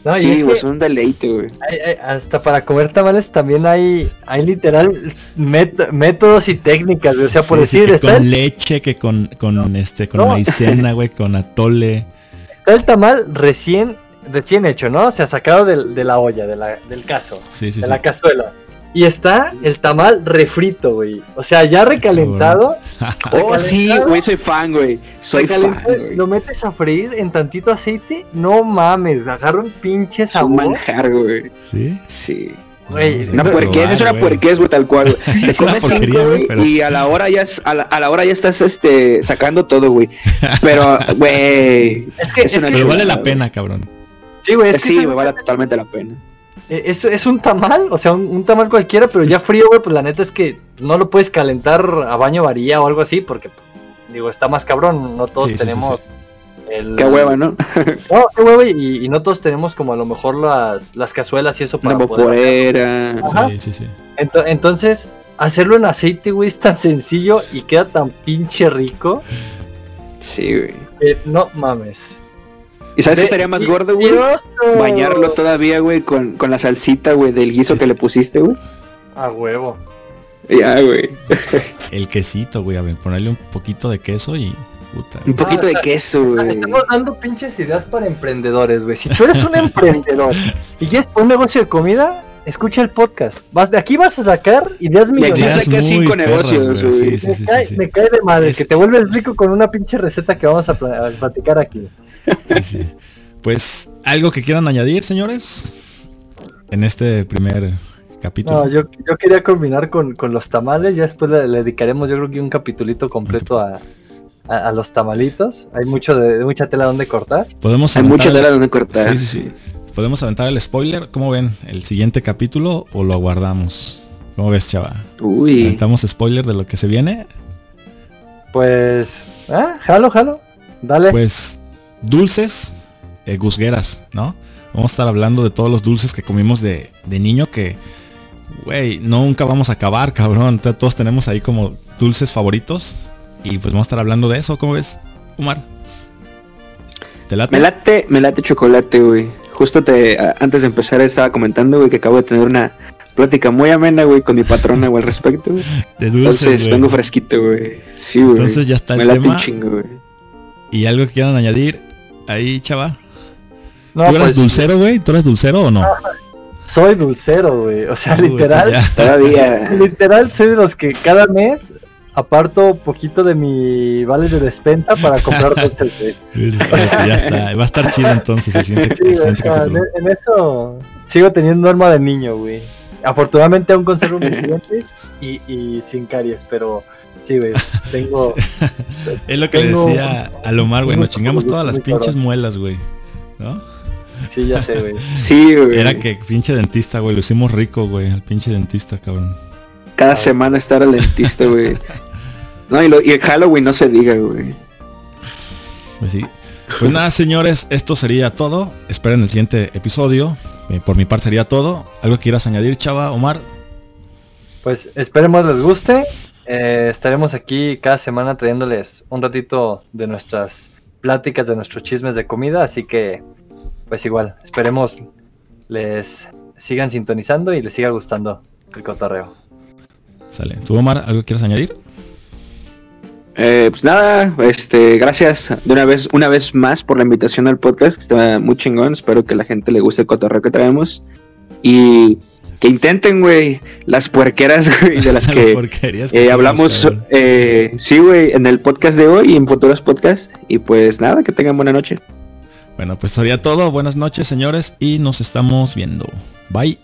[SPEAKER 3] No,
[SPEAKER 2] sí,
[SPEAKER 3] es
[SPEAKER 2] güey,
[SPEAKER 3] que
[SPEAKER 2] es un deleite, güey.
[SPEAKER 3] hay- hay- hasta para comer tamales también hay, hay literal met- métodos y técnicas, güey. O sea, por
[SPEAKER 1] Sí, sí,
[SPEAKER 3] decir,
[SPEAKER 1] que
[SPEAKER 3] está,
[SPEAKER 1] con
[SPEAKER 3] el,
[SPEAKER 1] leche, que con, con este, con
[SPEAKER 3] No.
[SPEAKER 1] maicena, <laughs> güey, con atole.
[SPEAKER 3] está el tamal recién, recién hecho, ¿no? O sea, sacado de la olla, de la- del caso,
[SPEAKER 1] Sí, sí,
[SPEAKER 3] de
[SPEAKER 1] sí.
[SPEAKER 3] la cazuela. Y está el tamal refrito, güey. O sea, ya recalentado.
[SPEAKER 2] Oh, sí, güey, soy fan, güey. Soy fan,
[SPEAKER 3] lo metes a freír en tantito aceite. No mames, agarra un pinche
[SPEAKER 2] Es un
[SPEAKER 3] sabor.
[SPEAKER 2] manjar, güey.
[SPEAKER 1] ¿Sí?
[SPEAKER 2] Sí.
[SPEAKER 3] Güey,
[SPEAKER 1] No,
[SPEAKER 2] Una puerquez, es una
[SPEAKER 1] probar, güey.
[SPEAKER 2] puerquez, güey, tal cual. güey. <laughs> Te comes cinco,
[SPEAKER 1] güey, pero-
[SPEAKER 2] y a la hora ya es- a la, a la hora ya estás este sacando todo, güey. Pero, güey.
[SPEAKER 3] Es que,
[SPEAKER 2] Es
[SPEAKER 3] es
[SPEAKER 2] una
[SPEAKER 3] que-
[SPEAKER 1] Pero vale la pena, cabrón.
[SPEAKER 3] sí, güey, es que
[SPEAKER 2] sí, me vale totalmente la pena.
[SPEAKER 3] Eh, Es, es un tamal, o sea, un, un tamal cualquiera, pero ya frío, güey, pues la neta es que no lo puedes calentar a baño varía o algo así, porque, digo, está más cabrón, no todos
[SPEAKER 1] Sí, sí, sí,
[SPEAKER 3] tenemos el...
[SPEAKER 2] Qué hueva, ¿no? <laughs>
[SPEAKER 3] No, qué hueva, y, y no todos tenemos como a lo mejor las, las cazuelas y eso
[SPEAKER 2] Una
[SPEAKER 3] para poder...
[SPEAKER 2] vaporera.
[SPEAKER 3] Ajá.
[SPEAKER 1] Sí, sí, sí.
[SPEAKER 3] Ento- entonces, hacerlo en aceite, güey, es tan sencillo y queda tan pinche rico
[SPEAKER 2] Sí, güey.
[SPEAKER 3] no mames.
[SPEAKER 2] ¿Y sabes qué estaría más gordo, güey? Bañarlo todavía, güey, con, con la salsita, güey, del guiso que le pusiste, güey.
[SPEAKER 3] A huevo.
[SPEAKER 2] Ya, güey.
[SPEAKER 1] El quesito, güey, a ver, ponerle un poquito de queso y puta.
[SPEAKER 2] Un poquito
[SPEAKER 3] Ah,
[SPEAKER 2] de queso, güey.
[SPEAKER 3] Estamos dando pinches ideas para emprendedores, güey. Si tú eres un <laughs> emprendedor y quieres un negocio de comida, escucha el podcast. Vas, de aquí vas a sacar ideas
[SPEAKER 2] aquí
[SPEAKER 3] millonarias.
[SPEAKER 2] Ideas saca cinco negocios, güey.
[SPEAKER 1] Sí, sí,
[SPEAKER 3] me,
[SPEAKER 1] sí,
[SPEAKER 3] cae,
[SPEAKER 1] sí, sí.
[SPEAKER 3] me cae de madre
[SPEAKER 1] Es-
[SPEAKER 3] que te vuelves rico con una pinche receta que vamos a, pla- a platicar aquí.
[SPEAKER 1] Sí, sí. Pues, ¿algo que quieran añadir, señores? En este primer capítulo.
[SPEAKER 3] No, yo, yo quería combinar con, con los tamales. Ya después le, le dedicaremos, yo creo que un capitulito completo a, a, a los tamalitos. Hay mucho de, de mucha tela donde cortar.
[SPEAKER 1] Podemos
[SPEAKER 2] Hay mucha
[SPEAKER 1] el-
[SPEAKER 2] tela donde cortar.
[SPEAKER 1] Sí, sí, sí. Podemos aventar el spoiler. ¿Cómo ven? ¿El siguiente capítulo o lo aguardamos? ¿Cómo ves, chava?
[SPEAKER 2] Uy.
[SPEAKER 1] ¿Aventamos spoiler de lo que se viene?
[SPEAKER 3] Pues, ah, jalo, jalo. Dale.
[SPEAKER 1] Pues, dulces, eh, gusgueras, ¿no? Vamos a estar hablando de todos los dulces que comimos de, de niño que, güey, nunca vamos a acabar, cabrón. Todos tenemos ahí como dulces favoritos. Y pues vamos a estar hablando de eso, ¿cómo ves, Umar? ¿Te late?
[SPEAKER 2] Me late, me late chocolate, güey. Justo te, antes de empezar estaba comentando, güey, que acabo de tener una plática muy amena, güey, con mi patrona, güey, al respecto, güey.
[SPEAKER 1] De dulces,
[SPEAKER 2] Entonces
[SPEAKER 1] güey.
[SPEAKER 2] vengo fresquito, güey. Sí, güey.
[SPEAKER 1] Entonces ya está el
[SPEAKER 2] Me late
[SPEAKER 1] tema.
[SPEAKER 2] un chingo, güey.
[SPEAKER 1] ¿Y algo que quieran añadir ahí, chava?
[SPEAKER 3] no,
[SPEAKER 1] ¿Tú eres
[SPEAKER 3] pues,
[SPEAKER 1] dulcero, güey? ¿Tú eres dulcero o no?
[SPEAKER 3] soy dulcero, güey. O sea,
[SPEAKER 1] Uy,
[SPEAKER 3] literal,
[SPEAKER 1] ya.
[SPEAKER 2] Todavía. <laughs>
[SPEAKER 3] literal soy de los que cada mes aparto poquito de mi vales de despensa para comprar <laughs> dulces,
[SPEAKER 1] ya está. Va a estar chido entonces el siguiente, <laughs>
[SPEAKER 3] Sí,
[SPEAKER 1] el
[SPEAKER 3] o
[SPEAKER 1] siguiente
[SPEAKER 3] sea, en,
[SPEAKER 1] capítulo.
[SPEAKER 3] en eso sigo teniendo norma de niño, güey. Afortunadamente aún conservo mis <laughs> dientes y, y sin caries, pero sí, güey, tengo...
[SPEAKER 1] Es lo que le decía a Lomar, güey. Nos chingamos todas las pinches muelas, güey. ¿No?
[SPEAKER 3] Sí, ya sé, güey.
[SPEAKER 2] Sí, güey.
[SPEAKER 1] Era que pinche dentista, güey. Lo hicimos rico, güey. El pinche dentista, cabrón.
[SPEAKER 2] Cada semana estar al dentista, güey. No, y, lo, y el Halloween no se diga, güey.
[SPEAKER 1] Pues sí. Pues nada, señores, esto sería todo. Esperen el siguiente episodio. Eh, por mi parte sería todo. ¿Algo que quieras añadir, chava, Omar?
[SPEAKER 3] Pues esperemos les guste. Eh, estaremos aquí cada semana trayéndoles un ratito de nuestras pláticas, de nuestros chismes de comida. Así que, pues igual, esperemos les sigan sintonizando y les siga gustando. el cotorreo.
[SPEAKER 1] Sale. ¿Tú, Omar, algo quieres añadir?
[SPEAKER 2] Eh, pues nada, este, gracias de una vez, una vez más por la invitación al podcast, que está muy chingón. Espero que la gente le guste el cotorreo que traemos. Y que intenten, güey, las puerqueras, <laughs> güey, de las <laughs> que, eh, hablamos, eh, sí, güey, en el podcast de hoy y en futuros podcasts. Y pues nada, que tengan buena noche.
[SPEAKER 1] Bueno, pues sería todo. Buenas noches, señores, y nos estamos viendo. Bye.